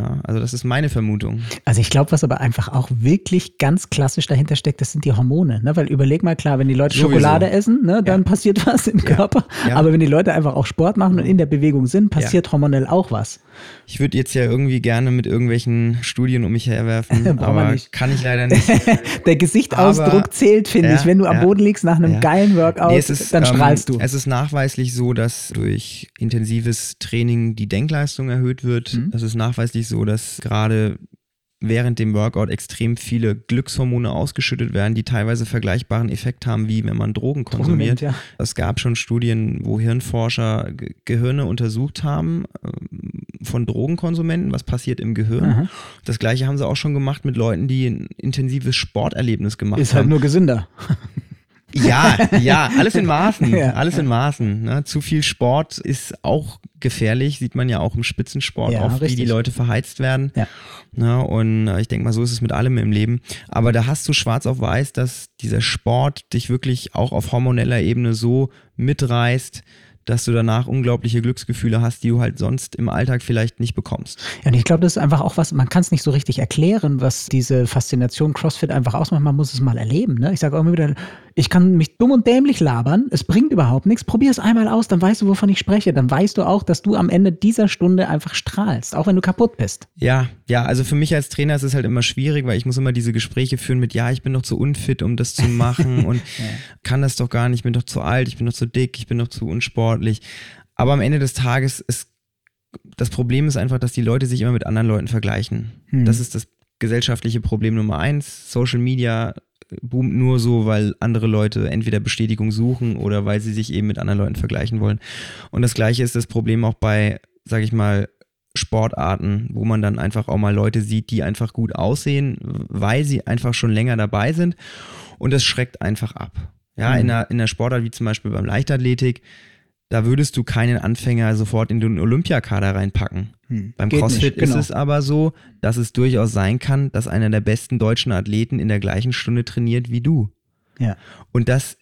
Ja, also das ist meine Vermutung. Also ich glaube, was aber einfach auch wirklich ganz klassisch dahinter steckt, das sind die Hormone. Ne? Weil überleg mal, klar, wenn die Leute Sowieso. Schokolade essen, ne, dann ja. passiert *laughs* was im ja. Körper. Aber wenn die Leute einfach auch Sport machen und in der Bewegung sind, passiert hormonell auch was. Ich würde jetzt ja irgendwie gerne mit irgendwelchen Studien um mich herwerfen, *laughs* aber kann ich leider nicht. *laughs* der Gesichtsausdruck aber, zählt, finde ich. Wenn du am Boden liegst nach einem geilen Workout, nee, ist, dann strahlst ähm, du. Es ist nachweislich so, dass durch intensives Training die Denkleistung erhöht wird. Mhm. Es ist nachweislich so, dass gerade während dem Workout extrem viele Glückshormone ausgeschüttet werden, die teilweise vergleichbaren Effekt haben, wie wenn man Drogen konsumiert. Ja. Es gab schon Studien, wo Hirnforscher Gehirne untersucht haben ähm, von Drogenkonsumenten, was passiert im Gehirn. Aha. Das gleiche haben sie auch schon gemacht mit Leuten, die ein intensives Sporterlebnis gemacht haben. Ist halt nur gesünder. Ja, ja, alles in Maßen, *laughs* ja. alles in Maßen. Ne? Zu viel Sport ist auch gefährlich, sieht man ja auch im Spitzensport ja, oft, richtig. wie die Leute verheizt werden. Ja. Ne? Und äh, ich denke mal, so ist es mit allem im Leben. Aber da hast du schwarz auf weiß, dass dieser Sport dich wirklich auch auf hormoneller Ebene so mitreißt, dass du danach unglaubliche Glücksgefühle hast, die du halt sonst im Alltag vielleicht nicht bekommst. Ja, und ich glaube, das ist einfach auch was, man kann es nicht so richtig erklären, was diese Faszination CrossFit einfach ausmacht. Man muss es mal erleben. Ne? Ich sage auch immer wieder, ich kann mich dumm und dämlich labern, es bringt überhaupt nichts. Probier es einmal aus, dann weißt du, wovon ich spreche. Dann weißt du auch, dass du am Ende dieser Stunde einfach strahlst, auch wenn du kaputt bist. Ja, ja, also für mich als Trainer ist es halt immer schwierig, weil ich muss immer diese Gespräche führen mit, ja, ich bin doch zu unfit, um das zu machen *laughs* und ja. kann das doch gar nicht, ich bin doch zu alt, ich bin doch zu dick, ich bin doch zu unsportlich. Aber am Ende des Tages ist das Problem ist einfach, dass die Leute sich immer mit anderen Leuten vergleichen. Hm. Das ist das gesellschaftliche Problem Nummer eins. Social Media boomt nur so, weil andere Leute entweder Bestätigung suchen oder weil sie sich eben mit anderen Leuten vergleichen wollen. Und das gleiche ist das Problem auch bei, sag ich mal, Sportarten, wo man dann einfach auch mal Leute sieht, die einfach gut aussehen, weil sie einfach schon länger dabei sind. Und das schreckt einfach ab. Ja, mhm. in, einer, in einer Sportart wie zum Beispiel beim Leichtathletik, da würdest du keinen Anfänger sofort in den Olympiakader reinpacken. Hm, Beim CrossFit nicht, genau. ist es aber so, dass es durchaus sein kann, dass einer der besten deutschen Athleten in der gleichen Stunde trainiert wie du. Ja. Und das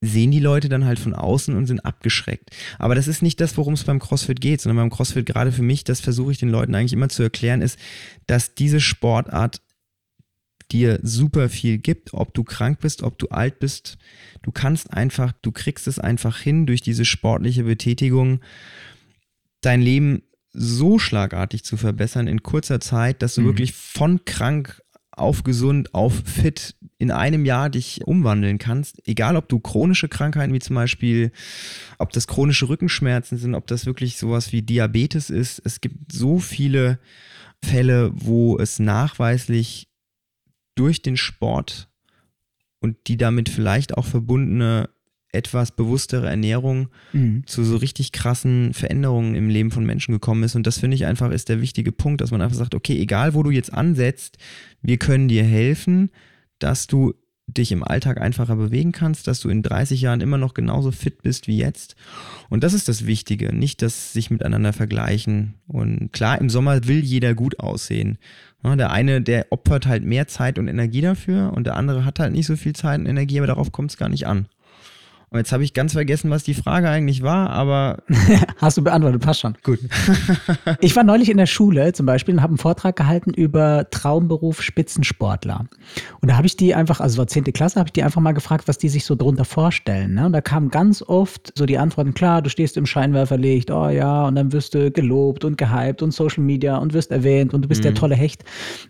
sehen die Leute dann halt von außen und sind abgeschreckt. Aber das ist nicht das, worum es beim CrossFit geht, sondern beim CrossFit gerade für mich, das versuche ich den Leuten eigentlich immer zu erklären, ist, dass diese Sportart dir super viel gibt, ob du krank bist, ob du alt bist. Du kannst einfach, du kriegst es einfach hin, durch diese sportliche Betätigung dein Leben so schlagartig zu verbessern in kurzer Zeit, dass du mhm. wirklich von krank auf gesund, auf fit in einem Jahr dich umwandeln kannst. Egal, ob du chronische Krankheiten wie zum Beispiel, ob das chronische Rückenschmerzen sind, ob das wirklich sowas wie Diabetes ist. Es gibt so viele Fälle, wo es nachweislich durch den Sport und die damit vielleicht auch verbundene etwas bewusstere Ernährung mhm. zu so richtig krassen Veränderungen im Leben von Menschen gekommen ist. Und das finde ich einfach ist der wichtige Punkt, dass man einfach sagt, okay, egal wo du jetzt ansetzt, wir können dir helfen, dass du dich im Alltag einfacher bewegen kannst, dass du in 30 Jahren immer noch genauso fit bist wie jetzt. Und das ist das Wichtige, nicht das sich miteinander vergleichen. Und klar, im Sommer will jeder gut aussehen. Der eine, der opfert halt mehr Zeit und Energie dafür und der andere hat halt nicht so viel Zeit und Energie, aber darauf kommt es gar nicht an. Und jetzt habe ich ganz vergessen, was die Frage eigentlich war, aber. *laughs* Hast du beantwortet, passt schon. Gut. *laughs* ich war neulich in der Schule zum Beispiel und habe einen Vortrag gehalten über Traumberuf Spitzensportler. Und da habe ich die einfach, also war 10. Klasse, habe ich die einfach mal gefragt, was die sich so drunter vorstellen. Ne? Und da kamen ganz oft so die Antworten, klar, du stehst im Scheinwerferlicht, oh ja, und dann wirst du gelobt und gehypt und Social Media und wirst erwähnt und du bist mhm. der tolle Hecht.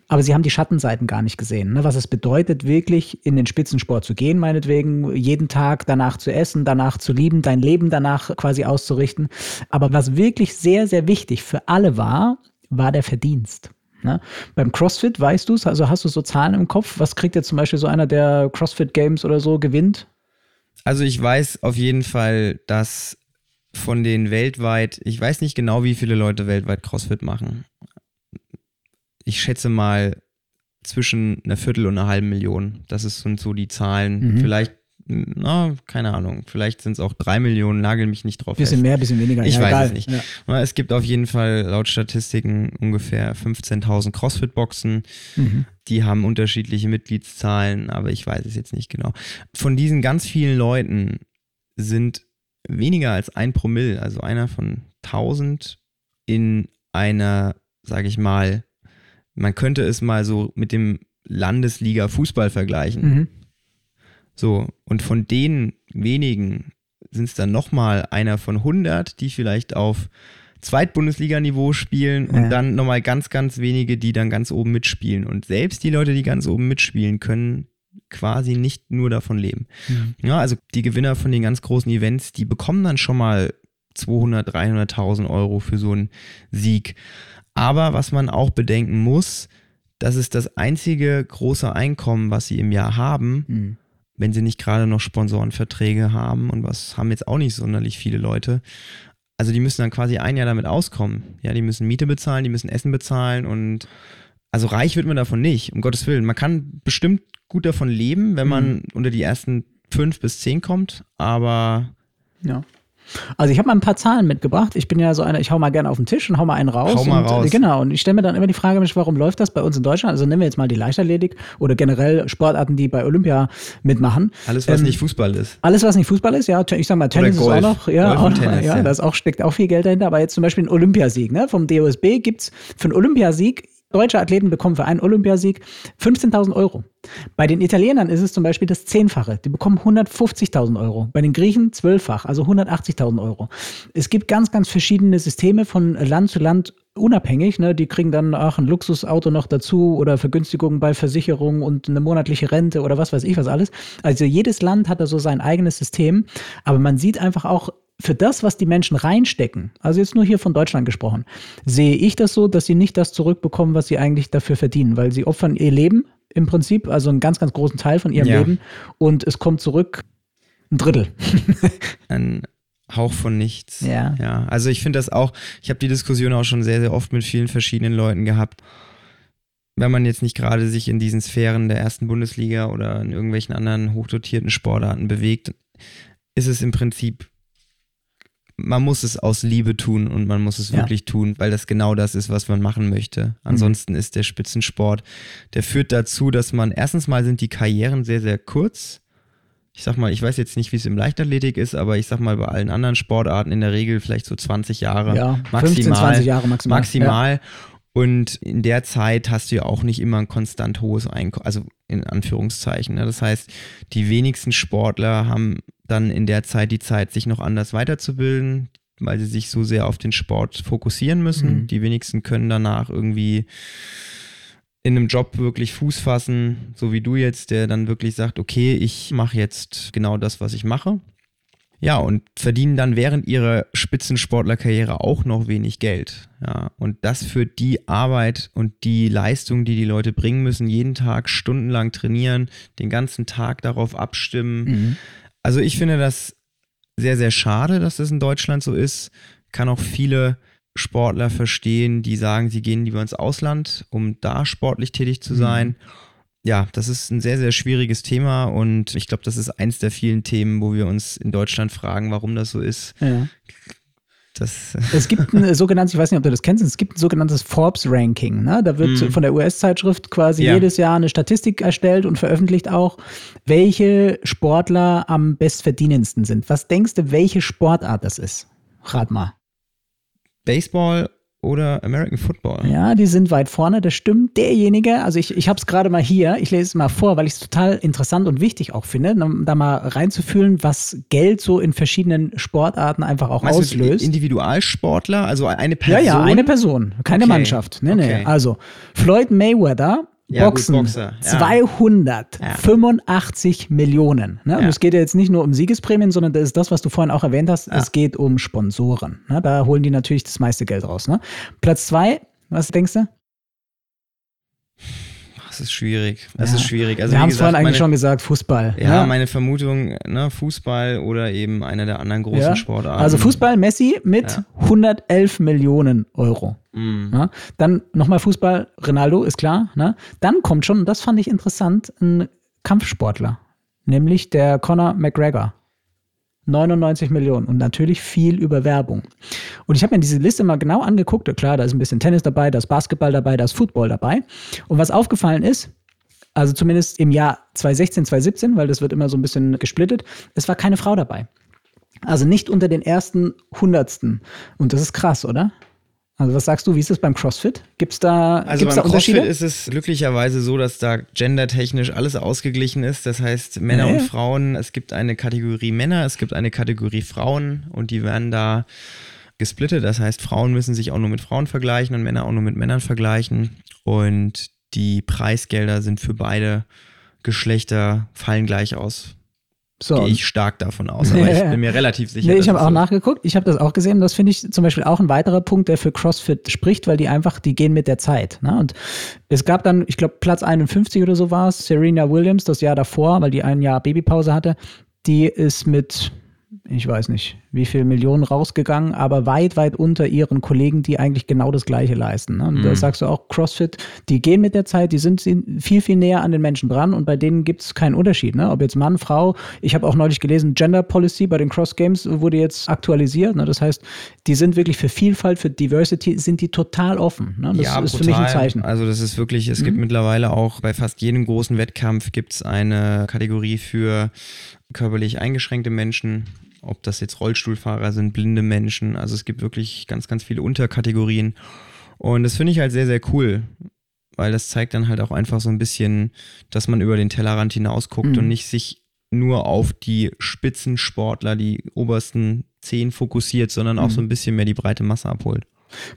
Aber sie haben die Schattenseiten gar nicht gesehen, ne? was es bedeutet, wirklich in den Spitzensport zu gehen, meinetwegen, jeden Tag danach zu zu essen, danach zu lieben, dein Leben danach quasi auszurichten. Aber was wirklich sehr, sehr wichtig für alle war, war der Verdienst. Ne? Beim CrossFit weißt du es, also hast du so Zahlen im Kopf? Was kriegt jetzt zum Beispiel so einer, der CrossFit Games oder so gewinnt? Also ich weiß auf jeden Fall, dass von den weltweit, ich weiß nicht genau, wie viele Leute weltweit CrossFit machen. Ich schätze mal zwischen einer Viertel und einer halben Million. Das sind so die Zahlen. Mhm. Vielleicht na, keine Ahnung, vielleicht sind es auch drei Millionen, nagel mich nicht drauf. Bisschen fest. mehr, bisschen weniger. Ich ja, weiß egal. es nicht. Ja. Es gibt auf jeden Fall laut Statistiken ungefähr 15.000 CrossFit-Boxen. Mhm. Die haben unterschiedliche Mitgliedszahlen, aber ich weiß es jetzt nicht genau. Von diesen ganz vielen Leuten sind weniger als ein Promille, also einer von 1000 in einer, sage ich mal, man könnte es mal so mit dem Landesliga Fußball vergleichen. Mhm so, und von den wenigen sind es dann nochmal einer von 100, die vielleicht auf Zweitbundesliga-Niveau spielen und ja. dann nochmal ganz, ganz wenige, die dann ganz oben mitspielen. Und selbst die Leute, die ganz oben mitspielen, können quasi nicht nur davon leben. Mhm. Ja, also die Gewinner von den ganz großen Events, die bekommen dann schon mal 200, 300.000 Euro für so einen Sieg. Aber was man auch bedenken muss, das ist das einzige große Einkommen, was sie im Jahr haben. Mhm wenn sie nicht gerade noch Sponsorenverträge haben und was haben jetzt auch nicht sonderlich viele Leute. Also die müssen dann quasi ein Jahr damit auskommen. Ja, die müssen Miete bezahlen, die müssen Essen bezahlen und also reich wird man davon nicht, um Gottes Willen. Man kann bestimmt gut davon leben, wenn man mhm. unter die ersten fünf bis zehn kommt, aber ja. Also ich habe mal ein paar Zahlen mitgebracht. Ich bin ja so einer, ich hau mal gerne auf den Tisch und hau mal einen raus. Hau mal und, raus. Genau, und ich stelle mir dann immer die Frage, Mensch, warum läuft das bei uns in Deutschland? Also nehmen wir jetzt mal die Leichtathletik oder generell Sportarten, die bei Olympia mitmachen. Alles, was Ähm, nicht Fußball ist. Alles, was nicht Fußball ist, ja, ich sag mal, Tennis ist auch noch, ja, auch, *laughs* Tennis, ja, ja. da ist auch, steckt auch viel Geld dahinter, aber jetzt zum Beispiel ein Olympiasieg, ne? Vom DOSB gibt's für einen Olympiasieg, deutsche Athleten bekommen für einen Olympiasieg 15.000 Euro. Bei den Italienern ist es zum Beispiel das Zehnfache. Die bekommen 150.000 Euro. Bei den Griechen zwölffach, also 180.000 Euro. Es gibt ganz, ganz verschiedene Systeme von Land zu Land unabhängig. Ne? Die kriegen dann auch ein Luxusauto noch dazu oder Vergünstigungen bei Versicherungen und eine monatliche Rente oder was weiß ich was alles. Also jedes Land hat da so sein eigenes System. Aber man sieht einfach auch, für das, was die Menschen reinstecken, also jetzt nur hier von Deutschland gesprochen, sehe ich das so, dass sie nicht das zurückbekommen, was sie eigentlich dafür verdienen, weil sie opfern ihr Leben im Prinzip, also einen ganz, ganz großen Teil von ihrem Ja. Leben und es kommt zurück ein Drittel. *laughs* Ein Hauch von nichts. Ja. Ja, also ich finde das auch, ich habe die Diskussion auch schon sehr, sehr oft mit vielen verschiedenen Leuten gehabt. Wenn man jetzt nicht gerade sich in diesen Sphären der ersten Bundesliga oder in irgendwelchen anderen hochdotierten Sportarten bewegt, ist es im Prinzip, man muss es aus Liebe tun und man muss es Ja. wirklich tun, weil das genau das ist, was man machen möchte. Ansonsten ist der Spitzensport, der führt dazu, dass man, erstens mal sind die Karrieren sehr, sehr kurz ich sag mal, ich weiß jetzt nicht, wie es im Leichtathletik ist, aber ich sag mal, bei allen anderen Sportarten in der Regel vielleicht so 20 Jahre. Ja, maximal. 15, 20 Jahre maximal. Maximal. Und in der Zeit hast du ja auch nicht immer ein konstant hohes Einkommen, also in Anführungszeichen. Ne? Das heißt, die wenigsten Sportler haben dann in der Zeit die Zeit, sich noch anders weiterzubilden, weil sie sich so sehr auf den Sport fokussieren müssen. Mhm. Die wenigsten können danach irgendwie in einem Job wirklich Fuß fassen, so wie du jetzt, der dann wirklich sagt, okay, ich mache jetzt genau das, was ich mache. Ja, und verdienen dann während ihrer Spitzensportlerkarriere auch noch wenig Geld. Ja, und das für die Arbeit und die Leistung, die die Leute bringen müssen, jeden Tag stundenlang trainieren, den ganzen Tag darauf abstimmen. Mhm. Also ich finde das sehr, sehr schade, dass das in Deutschland so ist. Kann auch viele Sportler verstehen, die sagen, sie gehen lieber ins Ausland, um da sportlich tätig zu sein. Ja, das ist ein sehr, sehr schwieriges Thema und ich glaube, das ist eins der vielen Themen, wo wir uns in Deutschland fragen, warum das so ist. Ja. Das, *laughs* Es gibt ein sogenanntes, ich weiß nicht, ob du das kennst, es gibt ein sogenanntes Forbes-Ranking. Ne? Da wird Mhm. von der US-Zeitschrift quasi Ja. jedes Jahr eine Statistik erstellt und veröffentlicht auch, welche Sportler am bestverdienendsten sind. Was denkst du, welche Sportart das ist? Rat mal. Baseball oder American Football? Ja, die sind weit vorne, das stimmt. Derjenige, also ich, ich habe es gerade mal hier, ich lese es mal vor, weil ich es total interessant und wichtig auch finde, um da mal reinzufühlen, was Geld so in verschiedenen Sportarten einfach auch Meinst auslöst. Individualsportler, also eine Ja, Person? ja, eine Person, keine Okay, Mannschaft. Nee, nee. okay. Also Floyd Mayweather, Ja, gut, Boxen, Boxer, ja. 285 Millionen. Ne? Und es geht ja jetzt nicht nur um Siegesprämien, sondern das ist das, was du vorhin auch erwähnt hast. Es geht um Sponsoren. Ne? Da holen die natürlich das meiste Geld raus. Ne? Platz zwei, was denkst du? Das ist schwierig. Das Ja. ist schwierig. Also Wir haben es vorhin eigentlich meine, schon gesagt, Fußball. Ja, ne? meine Vermutung, ne, Fußball oder eben einer der anderen großen Ja. Sportarten. Also Fußball, Messi mit Ja. 111 Millionen Euro. Mm. Ne? Dann nochmal Fußball, Ronaldo ist klar. Ne? Dann kommt schon, und das fand ich interessant, ein Kampfsportler, nämlich der Conor McGregor. 99 Millionen und natürlich viel über Werbung. Und ich habe mir diese Liste mal genau angeguckt. Klar, da ist ein bisschen Tennis dabei, da ist Basketball dabei, da ist Football dabei. Und was aufgefallen ist, also zumindest im Jahr 2016, 2017, weil das wird immer so ein bisschen gesplittet, es war keine Frau dabei. Also nicht unter den ersten Hundertsten. Und das ist krass, oder? Also was sagst du, wie ist das beim CrossFit? Gibt es da, Also gibt's da beim Unterschiede? CrossFit ist es glücklicherweise so, dass da gendertechnisch alles ausgeglichen ist. Das heißt, Männer Ja, und. Frauen, es gibt eine Kategorie Männer, es gibt eine Kategorie Frauen und die werden da gesplittet. Das heißt, Frauen müssen sich auch nur mit Frauen vergleichen und Männer auch nur mit Männern vergleichen. Und die Preisgelder sind für beide Geschlechter fallen gleich aus. So, Gehe ich stark davon aus, aber ich *laughs* bin mir relativ sicher. Nee, ich habe auch so nachgeguckt. Ich habe das auch gesehen. Das finde ich zum Beispiel auch ein weiterer Punkt, der für CrossFit spricht, weil die einfach, die gehen mit der Zeit. Ne? Und es gab dann, ich glaube, Platz 51 oder so war es, Serena Williams, das Jahr davor, weil die ein Jahr Babypause hatte. Die ist mit, ich weiß nicht, wie viel Millionen rausgegangen, aber weit, weit unter ihren Kollegen, die eigentlich genau das Gleiche leisten. Ne? Mhm. Da sagst du auch, CrossFit, die gehen mit der Zeit, die sind viel, viel näher an den Menschen dran und bei denen gibt es keinen Unterschied. Ne? Ob jetzt Mann, Frau, ich habe auch neulich gelesen, Gender Policy bei den Cross Games wurde jetzt aktualisiert. Ne? Das heißt, die sind wirklich für Vielfalt, für Diversity, sind die total offen. Ne? Das ja, ist brutal. für mich ein Zeichen. Also das ist wirklich, es mhm. gibt mittlerweile auch bei fast jedem großen Wettkampf gibt es eine Kategorie für körperlich eingeschränkte Menschen ob das jetzt Rollstuhlfahrer sind, blinde Menschen. Also es gibt wirklich ganz, ganz viele Unterkategorien. Und das finde ich halt sehr, sehr cool, weil das zeigt dann halt auch einfach so ein bisschen, dass man über den Tellerrand hinausguckt mhm. und nicht sich nur auf die Spitzensportler, die obersten zehn fokussiert, sondern mhm. auch so ein bisschen mehr die breite Masse abholt.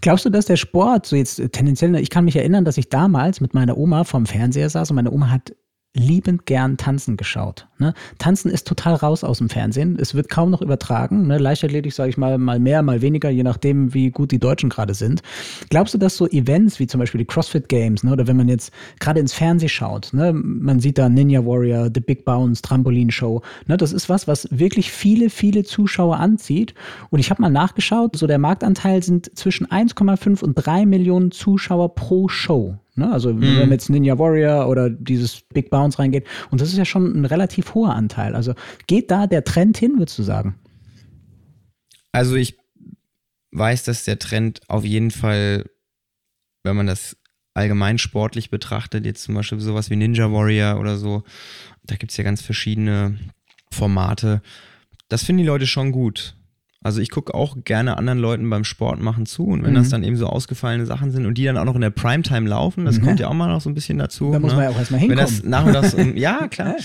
Glaubst du, dass der Sport so jetzt tendenziell, ich kann mich erinnern, dass ich damals mit meiner Oma vorm Fernseher saß und meine Oma hat liebend gern Tanzen geschaut. Ne? Tanzen ist total raus aus dem Fernsehen. Es wird kaum noch übertragen. Ne? Leichtathletik, sage ich mal, mal mehr, mal weniger, je nachdem, wie gut die Deutschen gerade sind. Glaubst du, dass so Events wie zum Beispiel die CrossFit Games ne? oder wenn man jetzt gerade ins Fernsehen schaut, ne? man sieht da Ninja Warrior, The Big Bounce, Trampolinshow, ne? das ist was, was wirklich viele, viele Zuschauer anzieht. Und ich habe mal nachgeschaut, so der Marktanteil sind zwischen 1,5 und 3 Millionen Zuschauer pro Show. Ne? Also mhm. wenn jetzt Ninja Warrior oder dieses Big Bounce reingeht, und das ist ja schon ein relativ hoher Anteil. Also geht da der Trend hin, würdest du sagen? Also ich weiß, dass der Trend auf jeden Fall, wenn man das allgemein sportlich betrachtet, jetzt zum Beispiel sowas wie Ninja Warrior oder so, da gibt es ja ganz verschiedene Formate. Das finden die Leute schon gut. Also ich gucke auch gerne anderen Leuten beim Sport machen zu und wenn mhm. das dann eben so ausgefallene Sachen sind und die dann auch noch in der Primetime laufen, das mhm. kommt ja auch mal noch so ein bisschen dazu. Da muss ne? man ja auch erstmal hinkommen. Wenn das nachmittags, ja *laughs* klar.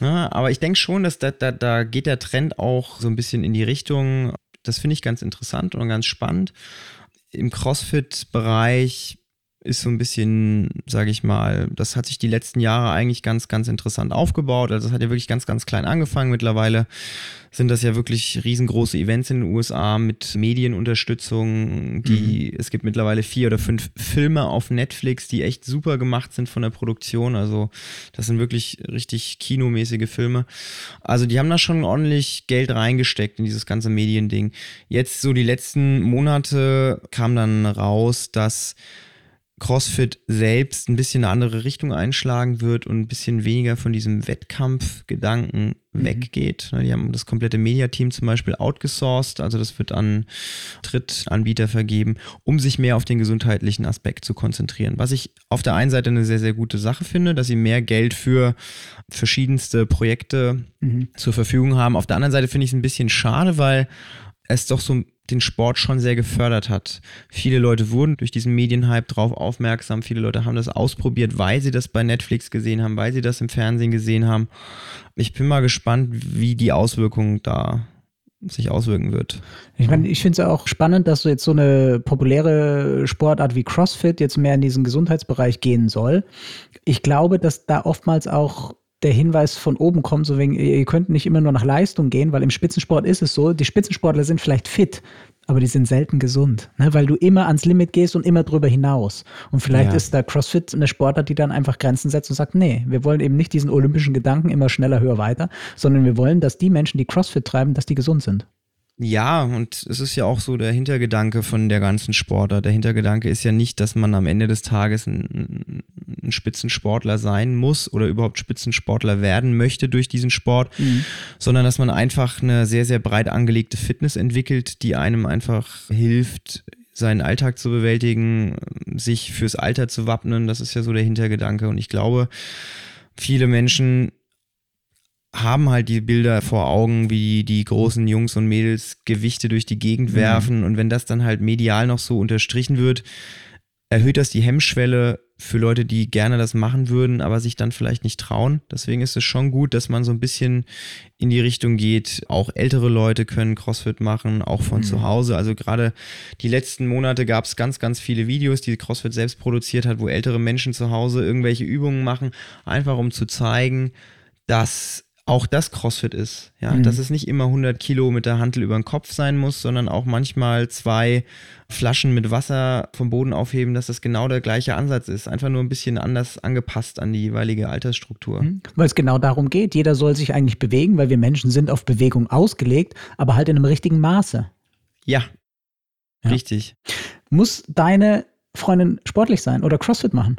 ja, aber ich denke schon, dass da, da, da geht der Trend auch so ein bisschen in die Richtung, das finde ich ganz interessant und ganz spannend. Im CrossFit-Bereich ist so ein bisschen, sage ich mal, das hat sich die letzten Jahre eigentlich ganz, ganz interessant aufgebaut. Also das hat ja wirklich ganz, ganz klein angefangen. Mittlerweile sind das ja wirklich riesengroße Events in den USA mit Medienunterstützung. Die, mhm. es gibt mittlerweile vier oder fünf Filme auf Netflix, die echt super gemacht sind von der Produktion. Also das sind wirklich richtig kinomäßige Filme. Also die haben da schon ordentlich Geld reingesteckt in dieses ganze Mediending. Jetzt so die letzten Monate kam dann raus, dass CrossFit selbst ein bisschen eine andere Richtung einschlagen wird und ein bisschen weniger von diesem Wettkampfgedanken mhm. weggeht. Ne, die haben das komplette Mediateam zum Beispiel outgesourced, also das wird an Drittanbieter vergeben, um sich mehr auf den gesundheitlichen Aspekt zu konzentrieren. Was ich auf der einen Seite eine sehr, sehr gute Sache finde, dass sie mehr Geld für verschiedenste Projekte mhm. zur Verfügung haben. Auf der anderen Seite finde ich es ein bisschen schade, weil es doch so den Sport schon sehr gefördert hat. Viele Leute wurden durch diesen Medienhype drauf aufmerksam. Viele Leute haben das ausprobiert, weil sie das bei Netflix gesehen haben, weil sie das im Fernsehen gesehen haben. Ich bin mal gespannt, wie die Auswirkungen da sich auswirken wird. Ich meine, ich finde es auch spannend, dass so jetzt so eine populäre Sportart wie CrossFit jetzt mehr in diesen Gesundheitsbereich gehen soll. Ich glaube, dass da oftmals auch der Hinweis von oben kommt, so wegen, ihr könnt nicht immer nur nach Leistung gehen, weil im Spitzensport ist es so, die Spitzensportler sind vielleicht fit, aber die sind selten gesund, ne? weil du immer ans Limit gehst und immer drüber hinaus. Und vielleicht ja. ist da CrossFit eine Sportart, die dann einfach Grenzen setzt und sagt, nee, wir wollen eben nicht diesen olympischen Gedanken immer schneller, höher, weiter, sondern wir wollen, dass die Menschen, die CrossFit treiben, dass die gesund sind. Ja, und es ist ja auch so der Hintergedanke von der ganzen Sportler. Der Hintergedanke ist ja nicht, dass man am Ende des Tages ein, ein Spitzensportler sein muss oder überhaupt Spitzensportler werden möchte durch diesen Sport, mhm. sondern dass man einfach eine sehr, sehr breit angelegte Fitness entwickelt, die einem einfach hilft, seinen Alltag zu bewältigen, sich fürs Alter zu wappnen. Das ist ja so der Hintergedanke. Und ich glaube, viele Menschen haben halt die Bilder vor Augen, wie die großen Jungs und Mädels Gewichte durch die Gegend mhm. werfen. Und wenn das dann halt medial noch so unterstrichen wird, erhöht das die Hemmschwelle für Leute, die gerne das machen würden, aber sich dann vielleicht nicht trauen. Deswegen ist es schon gut, dass man so ein bisschen in die Richtung geht. Auch ältere Leute können CrossFit machen, auch von mhm. zu Hause. Also gerade die letzten Monate gab es ganz, ganz viele Videos, die CrossFit selbst produziert hat, wo ältere Menschen zu Hause irgendwelche Übungen machen, einfach um zu zeigen, dass auch das CrossFit ist. Ja, Mhm. dass es nicht immer 100 Kilo mit der Hantel über den Kopf sein muss, sondern auch manchmal zwei Flaschen mit Wasser vom Boden aufheben, dass das genau der gleiche Ansatz ist. Einfach nur ein bisschen anders angepasst an die jeweilige Altersstruktur. Mhm. Weil es genau darum geht. Jeder soll sich eigentlich bewegen, weil wir Menschen sind auf Bewegung ausgelegt, aber halt in einem richtigen Maße. Ja. Ja. Richtig. Muss deine Freundin sportlich sein oder CrossFit machen?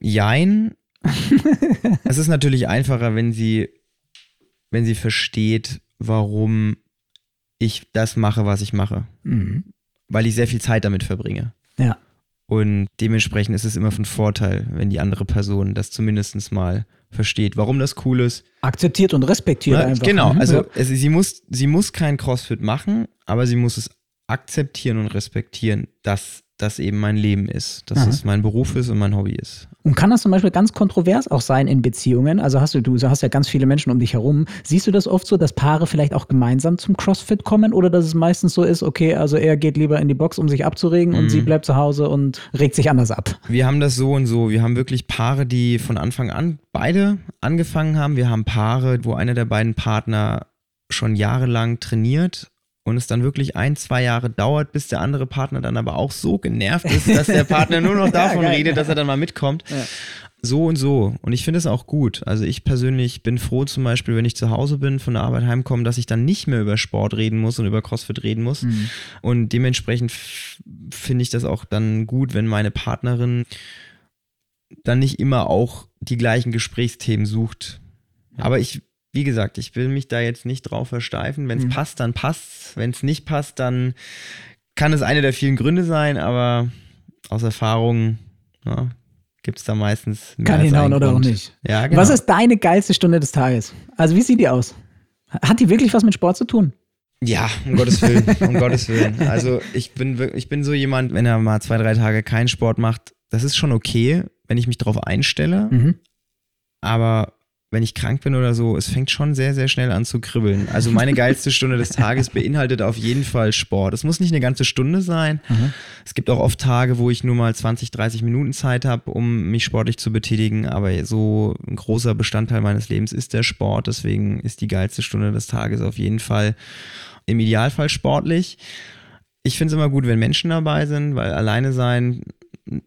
Jein. *laughs* es ist natürlich einfacher, wenn sie, wenn sie versteht, warum ich das mache, was ich mache. Mhm. Weil ich sehr viel Zeit damit verbringe. Ja. Und dementsprechend ist es immer von Vorteil, wenn die andere Person das zumindest mal versteht, warum das cool ist. Akzeptiert und respektiert Ne? einfach. Genau, Mhm. also Ja. es, sie, muss, sie muss kein CrossFit machen, aber sie muss es akzeptieren und respektieren, dass das eben mein Leben ist, dass Aha. es mein Beruf ist und mein Hobby ist. Und kann das zum Beispiel ganz kontrovers auch sein in Beziehungen? Also hast du, du hast ja ganz viele Menschen um dich herum. Siehst du das oft so, dass Paare vielleicht auch gemeinsam zum CrossFit kommen oder dass es meistens so ist, okay, also er geht lieber in die Box, um sich abzuregen und Mhm. sie bleibt zu Hause und regt sich anders ab? Wir haben das so und so. Wir haben wirklich Paare, die von Anfang an beide angefangen haben. Wir haben Paare, wo einer der beiden Partner schon jahrelang trainiert und es dann wirklich ein, zwei Jahre dauert, bis der andere Partner dann aber auch so genervt ist, dass der Partner nur noch *laughs* davon geil. redet, dass er dann mal mitkommt. So und so. Und ich finde es auch gut. Also ich persönlich bin froh zum Beispiel, wenn ich zu Hause bin, von der Arbeit heimkomme, dass ich dann nicht mehr über Sport reden muss und über CrossFit reden muss. Mhm. Und dementsprechend finde ich das auch dann gut, wenn meine Partnerin dann nicht immer auch die gleichen Gesprächsthemen sucht. Aber ich, wie gesagt, ich will mich da jetzt nicht drauf versteifen. Wenn es Mhm. passt, dann passt. Wenn es nicht passt, dann kann es eine der vielen Gründe sein, aber aus Erfahrung ja, gibt es da meistens mehr Kann als hinhauen oder auch nicht. Ja, genau. Was ist deine geilste Stunde des Tages? Also wie sieht die aus? Hat die wirklich was mit Sport zu tun? Ja, um Gottes Willen, um Gottes Willen. Also ich bin ich bin so jemand, wenn er mal zwei, drei Tage keinen Sport macht, das ist schon okay, wenn ich mich darauf einstelle. Mhm. Aber wenn ich krank bin oder so, es fängt schon sehr, sehr schnell an zu kribbeln. Also meine geilste Stunde des Tages *laughs* beinhaltet auf jeden Fall Sport. Es muss nicht eine ganze Stunde sein. Mhm. Es gibt auch oft Tage, wo ich nur mal 20, 30 Minuten Zeit habe, um mich sportlich zu betätigen. Aber so ein großer Bestandteil meines Lebens ist der Sport. Deswegen ist die geilste Stunde des Tages auf jeden Fall im Idealfall sportlich. Ich finde es immer gut, wenn Menschen dabei sind, weil alleine sein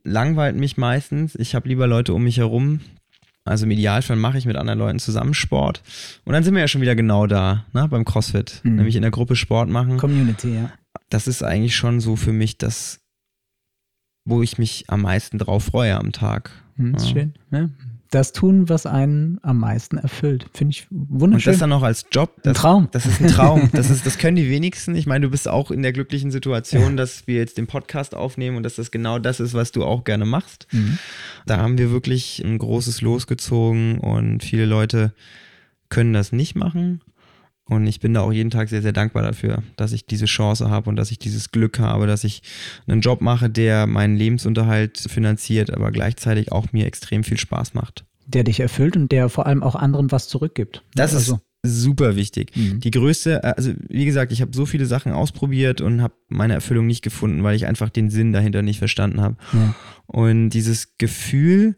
langweilt mich meistens. Ich habe lieber Leute um mich herum. Also im Idealfall mache ich mit anderen Leuten zusammen Sport. Und dann sind wir ja schon wieder genau da, ne, beim CrossFit. Mhm. Nämlich in der Gruppe Sport machen. Community, ja. Das ist eigentlich schon so für mich das, wo ich mich am meisten drauf freue am Tag. Hm, ist Ja. schön. Ne? Das tun, was einen am meisten erfüllt. Finde ich Und wunderschön. das dann noch als Job. Ein Das, Traum. Das ist ein Traum. *laughs* Das, ist, das können die wenigsten. Ich meine, du bist auch in der glücklichen Situation, dass wir jetzt den Podcast aufnehmen und dass das genau das ist, was du auch gerne machst. Mhm. Da haben wir wirklich ein großes Los gezogen und viele Leute können das nicht machen. Und ich bin da auch jeden Tag sehr, sehr dankbar dafür, dass ich diese Chance habe und dass ich dieses Glück habe, dass ich einen Job mache, der meinen Lebensunterhalt finanziert, aber gleichzeitig auch mir extrem viel Spaß macht. Der dich erfüllt und der vor allem auch anderen was zurückgibt. Das Also, ist super wichtig. Mhm. Die größte, also wie gesagt, ich habe so viele Sachen ausprobiert und habe meine Erfüllung nicht gefunden, weil ich einfach den Sinn dahinter nicht verstanden habe. Ja. Und dieses Gefühl,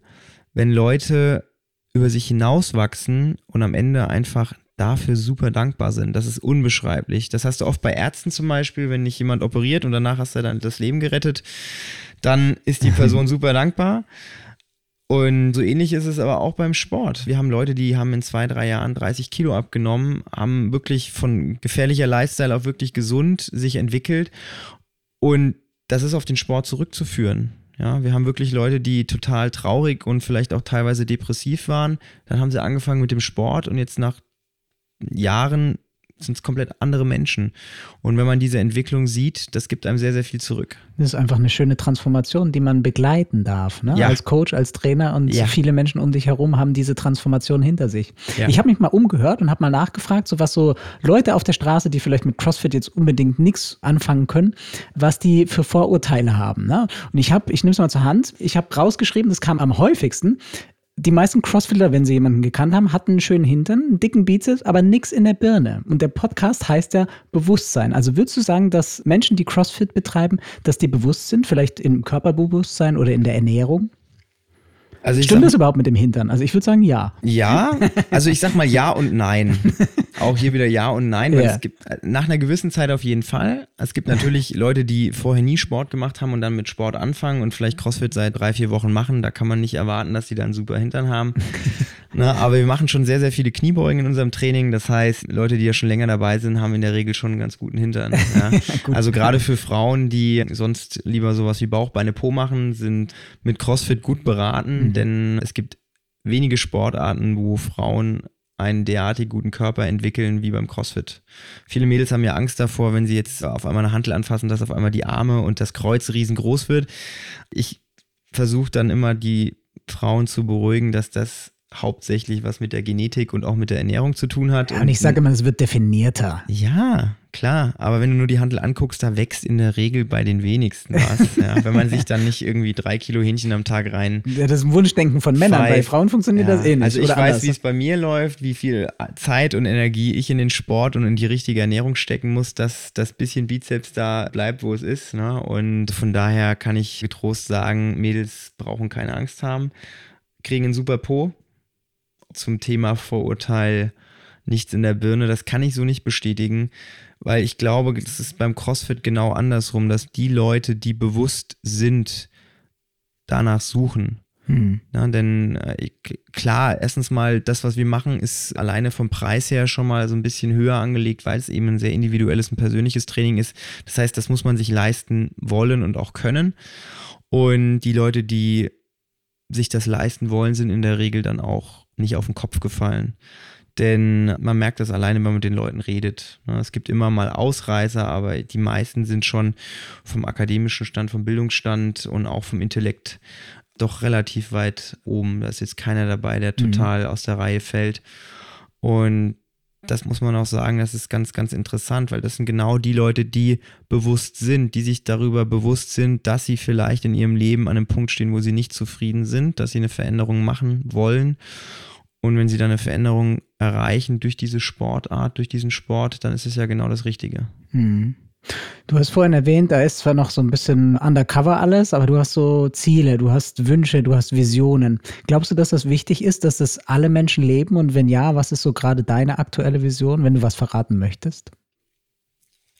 wenn Leute über sich hinauswachsen und am Ende einfach dafür super dankbar sind, das ist unbeschreiblich. Das hast du oft bei Ärzten zum Beispiel, wenn dich jemand operiert und danach hast du dann das Leben gerettet, dann ist die Person *laughs* super dankbar. Und so ähnlich ist es aber auch beim Sport. Wir haben Leute, die haben in zwei, drei Jahren 30 Kilo abgenommen, haben wirklich von gefährlicher Lifestyle auf wirklich gesund sich entwickelt. Und das ist auf den Sport zurückzuführen. Ja, wir haben wirklich Leute, die total traurig und vielleicht auch teilweise depressiv waren. Dann haben sie angefangen mit dem Sport und jetzt nach Jahren sind es komplett andere Menschen. Und wenn man diese Entwicklung sieht, das gibt einem sehr, sehr viel zurück. Das ist einfach eine schöne Transformation, die man begleiten darf. Ne? Ja. Als Coach, als Trainer und Ja. viele Menschen um dich herum haben diese Transformation hinter sich. Ja. Ich habe mich mal umgehört und habe mal nachgefragt, so was so Leute auf der Straße, die vielleicht mit CrossFit jetzt unbedingt nichts anfangen können, was die für Vorurteile haben. Ne? Und ich habe, ich nehme es mal zur Hand, ich habe rausgeschrieben, das kam am häufigsten. Die meisten Crossfitter, wenn sie jemanden gekannt haben, hatten einen schönen Hintern, einen dicken Bizeps, aber nichts in der Birne. Und der Podcast heißt ja Bewusstsein. Also würdest du sagen, dass Menschen, die Crossfit betreiben, dass die bewusst sind, vielleicht im Körperbewusstsein oder in der Ernährung? Also Stimmt das überhaupt mit dem Hintern? Also ich würde sagen, ja. Ja, also ich sag mal ja und nein. *laughs* Auch hier wieder ja und nein, weil Ja. es gibt äh, nach einer gewissen Zeit auf jeden Fall. Es gibt natürlich Leute, die vorher nie Sport gemacht haben und dann mit Sport anfangen und vielleicht CrossFit seit drei, vier Wochen machen. Da kann man nicht erwarten, dass die da einen super Hintern haben. *laughs* Na, aber wir machen schon sehr, sehr viele Kniebeugen in unserem Training. Das heißt, Leute, die ja schon länger dabei sind, haben in der Regel schon einen ganz guten Hintern. Ja. *laughs* also gerade für Frauen, die sonst lieber sowas wie Bauch, Beine, Po machen, sind mit CrossFit gut beraten, denn es gibt wenige Sportarten, wo Frauen einen derartig guten Körper entwickeln wie beim CrossFit. Viele Mädels haben ja Angst davor, wenn sie jetzt auf einmal eine Hantel anfassen, dass auf einmal die Arme und das Kreuz riesengroß wird. Ich versuche dann immer die Frauen zu beruhigen, dass das hauptsächlich was mit der Genetik und auch mit der Ernährung zu tun hat. Ja, und ich sage immer, es wird definierter. Ja, klar. Aber wenn du nur die Handel anguckst, da wächst in der Regel bei den wenigsten was. *laughs* ja, wenn man sich dann nicht irgendwie drei Kilo Hähnchen am Tag rein. Ja, Das ist ein Wunschdenken von Männern. Bei Frauen funktioniert das eh nicht. Also ich weiß, wie es bei mir läuft, wie viel Zeit und Energie ich in den Sport und in die richtige Ernährung stecken muss, dass das bisschen Bizeps da bleibt, wo es ist. Ne? Und von daher kann ich getrost sagen, Mädels brauchen keine Angst haben, kriegen einen super Po. Zum Thema Vorurteil nichts in der Birne, das kann ich so nicht bestätigen, weil ich glaube, das ist beim CrossFit genau andersrum, dass die Leute, die bewusst sind, danach suchen. Hm. Ja, denn äh, klar, erstens mal, das, was wir machen, ist alleine vom Preis her schon mal so ein bisschen höher angelegt, weil es eben ein sehr individuelles und persönliches Training ist. Das heißt, das muss man sich leisten wollen und auch können. Und die Leute, die sich das leisten wollen, sind in der Regel dann auch nicht auf den Kopf gefallen. Denn man merkt das alleine, wenn man mit den Leuten redet. Ne, Es gibt immer mal Ausreißer, aber die meisten sind schon vom akademischen Stand, vom Bildungsstand und auch vom Intellekt doch relativ weit oben. Da ist jetzt keiner dabei, der total aus der Reihe fällt. Und das muss man auch sagen, das ist ganz, ganz interessant, weil das sind genau die Leute, die bewusst sind, die sich darüber bewusst sind, dass sie vielleicht in ihrem Leben an einem Punkt stehen, wo sie nicht zufrieden sind, dass sie eine Veränderung machen wollen. Und wenn sie dann eine Veränderung erreichen durch diese Sportart, durch diesen Sport, dann ist es ja genau das Richtige. Hm. Du hast vorhin erwähnt, da ist zwar noch so ein bisschen undercover alles, aber du hast so Ziele, du hast Wünsche, du hast Visionen. Glaubst du, dass das wichtig ist, dass das alle Menschen leben? Und wenn ja, was ist so gerade deine aktuelle Vision, wenn du was verraten möchtest?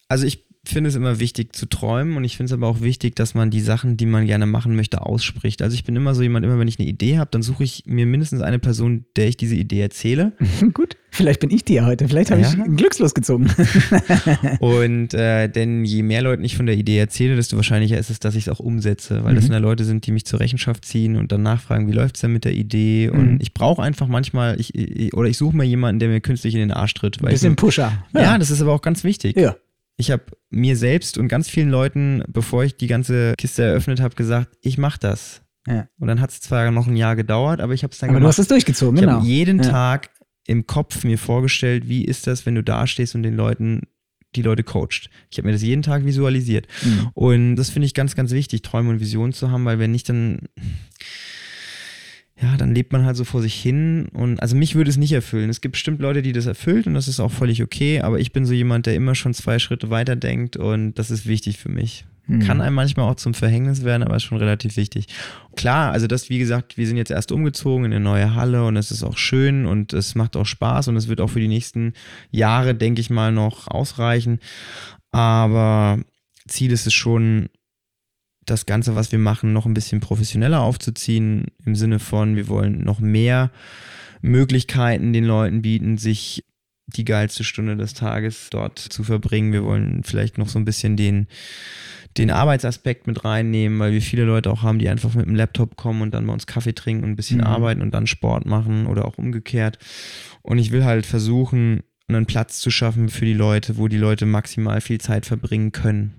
Also ich finde es immer wichtig zu träumen und ich finde es aber auch wichtig, dass man die Sachen, die man gerne machen möchte, ausspricht. Also ich bin immer so jemand, immer wenn ich eine Idee habe, dann suche ich mir mindestens eine Person, der ich diese Idee erzähle. *laughs* Gut, vielleicht bin ich die ja heute. Vielleicht habe Ja. ich einen Glückslos gezogen. *laughs* *laughs* Und äh, denn je mehr Leuten ich von der Idee erzähle, desto wahrscheinlicher ist es, dass ich es auch umsetze, weil das Mhm. sind ja Leute sind, die mich zur Rechenschaft ziehen und dann nachfragen, wie läuft es denn mit der Idee? Und Mhm. ich brauche einfach manchmal, ich, ich, oder ich suche mir jemanden, der mir künstlich in den Arsch tritt. Ein bisschen mir, Pusher. ja, das ist aber auch ganz wichtig. ja. Ich habe mir selbst und ganz vielen Leuten, bevor ich die ganze Kiste eröffnet habe, gesagt, ich mache das. Ja. Und dann hat es zwar noch ein Jahr gedauert, aber ich habe es dann Aber du gemacht. hast es durchgezogen, ich genau. habe jeden Ja. Tag im Kopf mir vorgestellt, wie ist das, wenn du da stehst und den Leuten die Leute coacht. Ich habe mir das jeden Tag visualisiert. Mhm. Und das finde ich ganz, ganz wichtig, Träume und Visionen zu haben, weil wenn nicht, dann, ja, dann lebt man halt so vor sich hin. Und also mich würde es nicht erfüllen. Es gibt bestimmt Leute, die das erfüllt und das ist auch völlig okay, aber ich bin so jemand, der immer schon zwei Schritte weiter denkt und das ist wichtig für mich. Mhm. Kann einem manchmal auch zum Verhängnis werden, aber ist schon relativ wichtig. Klar, also das, wie gesagt, wir sind jetzt erst umgezogen in eine neue Halle und es ist auch schön und es macht auch Spaß und es wird auch für die nächsten Jahre, denke ich mal, noch ausreichen. Aber Ziel ist es schon, das Ganze, was wir machen, noch ein bisschen professioneller aufzuziehen, im Sinne von, wir wollen noch mehr Möglichkeiten den Leuten bieten, sich die geilste Stunde des Tages dort zu verbringen. Wir wollen vielleicht noch so ein bisschen den, den Arbeitsaspekt mit reinnehmen, weil wir viele Leute auch haben, die einfach mit dem Laptop kommen und dann bei uns Kaffee trinken und ein bisschen Mhm. arbeiten und dann Sport machen oder auch umgekehrt. Und ich will halt versuchen, einen Platz zu schaffen für die Leute, wo die Leute maximal viel Zeit verbringen können.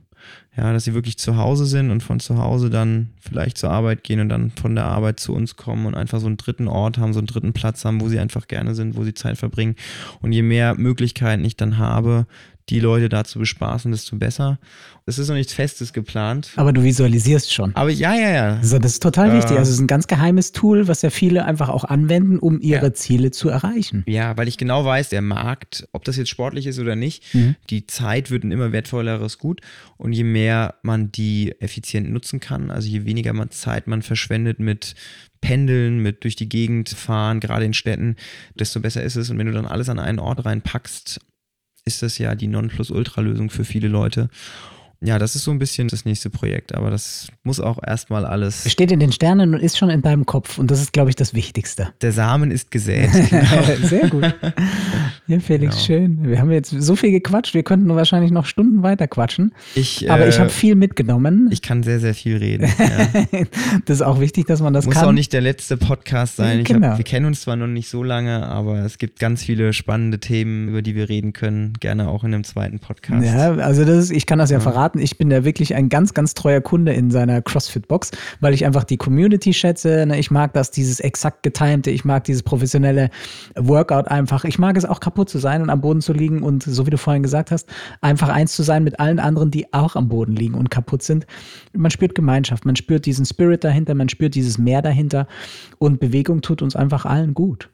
Ja, dass sie wirklich zu Hause sind und von zu Hause dann vielleicht zur Arbeit gehen und dann von der Arbeit zu uns kommen und einfach so einen dritten Ort haben, so einen dritten Platz haben, wo sie einfach gerne sind, wo sie Zeit verbringen. Und je mehr Möglichkeiten ich dann habe, die Leute da zu bespaßen, desto besser. Es ist noch nichts Festes geplant. Aber du visualisierst schon. Aber ja, ja, ja. Also das ist total Äh. wichtig. Also es ist ein ganz geheimes Tool, was ja viele einfach auch anwenden, um ihre Ja. Ziele zu erreichen. Ja, weil ich genau weiß, der Markt, ob das jetzt sportlich ist oder nicht, die Zeit wird ein immer wertvolleres Gut. Und je mehr man die effizient nutzen kann, also je weniger man Zeit man verschwendet mit Pendeln, mit durch die Gegend fahren, gerade in Städten, desto besser ist es. Und wenn du dann alles an einen Ort reinpackst, ist das ja die Nonplusultra-Lösung für viele Leute. Ja, das ist so ein bisschen das nächste Projekt, aber das muss auch erstmal alles. Es steht in den Sternen und ist schon in deinem Kopf. Und das ist, glaube ich, das Wichtigste. Der Samen ist gesät. *laughs* Genau. Sehr gut. Ja, Felix, Genau. schön. Wir haben jetzt so viel gequatscht. Wir könnten wahrscheinlich noch Stunden weiter quatschen. Ich, Aber ich äh, habe viel mitgenommen. Ich kann sehr, sehr viel reden. Ja. *laughs* das ist auch wichtig, dass man das Muss kann. auch nicht der letzte Podcast sein. Ich Genau. hab, wir kennen uns zwar noch nicht so lange, aber es gibt ganz viele spannende Themen, über die wir reden können. Gerne auch in einem zweiten Podcast. Ja, also das ist, ich kann das ja, verraten. Ich bin ja wirklich ein ganz, ganz treuer Kunde in seiner CrossFit-Box, weil ich einfach die Community schätze. Ne? Ich mag das, dieses exakt getimte, ich mag dieses professionelle Workout einfach. Ich mag es auch kaputt zu sein und am Boden zu liegen und so wie du vorhin gesagt hast, einfach eins zu sein mit allen anderen, die auch am Boden liegen und kaputt sind. Man spürt Gemeinschaft, man spürt diesen Spirit dahinter, man spürt dieses Meer dahinter und Bewegung tut uns einfach allen gut.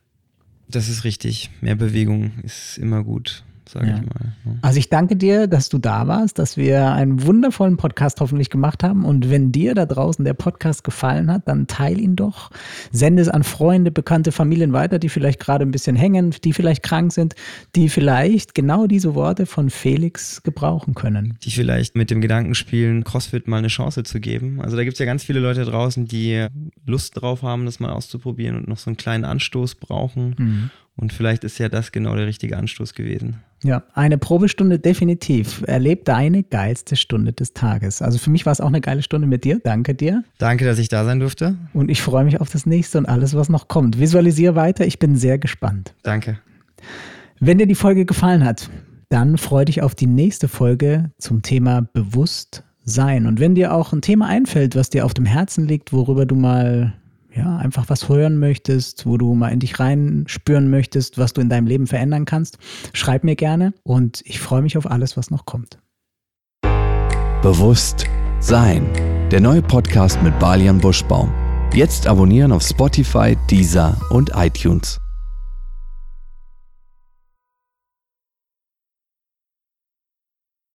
Das ist richtig. Mehr Bewegung ist immer gut, sage Ja. ich mal. ne? Also ich danke dir, dass du da warst, dass wir einen wundervollen Podcast hoffentlich gemacht haben. Und wenn dir da draußen der Podcast gefallen hat, dann teil ihn doch. Sende es an Freunde, bekannte Familien weiter, die vielleicht gerade ein bisschen hängen, die vielleicht krank sind, die vielleicht genau diese Worte von Felix gebrauchen können. Die vielleicht mit dem Gedanken spielen, CrossFit mal eine Chance zu geben. Also da gibt es ja ganz viele Leute draußen, die Lust drauf haben, das mal auszuprobieren und noch so einen kleinen Anstoß brauchen. Mhm. Und vielleicht ist ja das genau der richtige Anstoß gewesen. Ja, eine Probestunde definitiv. Erleb deine geilste Stunde des Tages. Also für mich war es auch eine geile Stunde mit dir. Danke dir. Danke, dass ich da sein durfte. Und ich freue mich auf das nächste und alles, was noch kommt. Visualisiere weiter. Ich bin sehr gespannt. Danke. Wenn dir die Folge gefallen hat, dann freu dich auf die nächste Folge zum Thema Bewusstsein. Und wenn dir auch ein Thema einfällt, was dir auf dem Herzen liegt, worüber du mal ja, einfach was hören möchtest, wo du mal in dich reinspüren möchtest, was du in deinem Leben verändern kannst, schreib mir gerne und ich freue mich auf alles, was noch kommt. Bewusst sein. Der neue Podcast mit Balian Buschbaum. Jetzt abonnieren auf Spotify, Deezer und iTunes.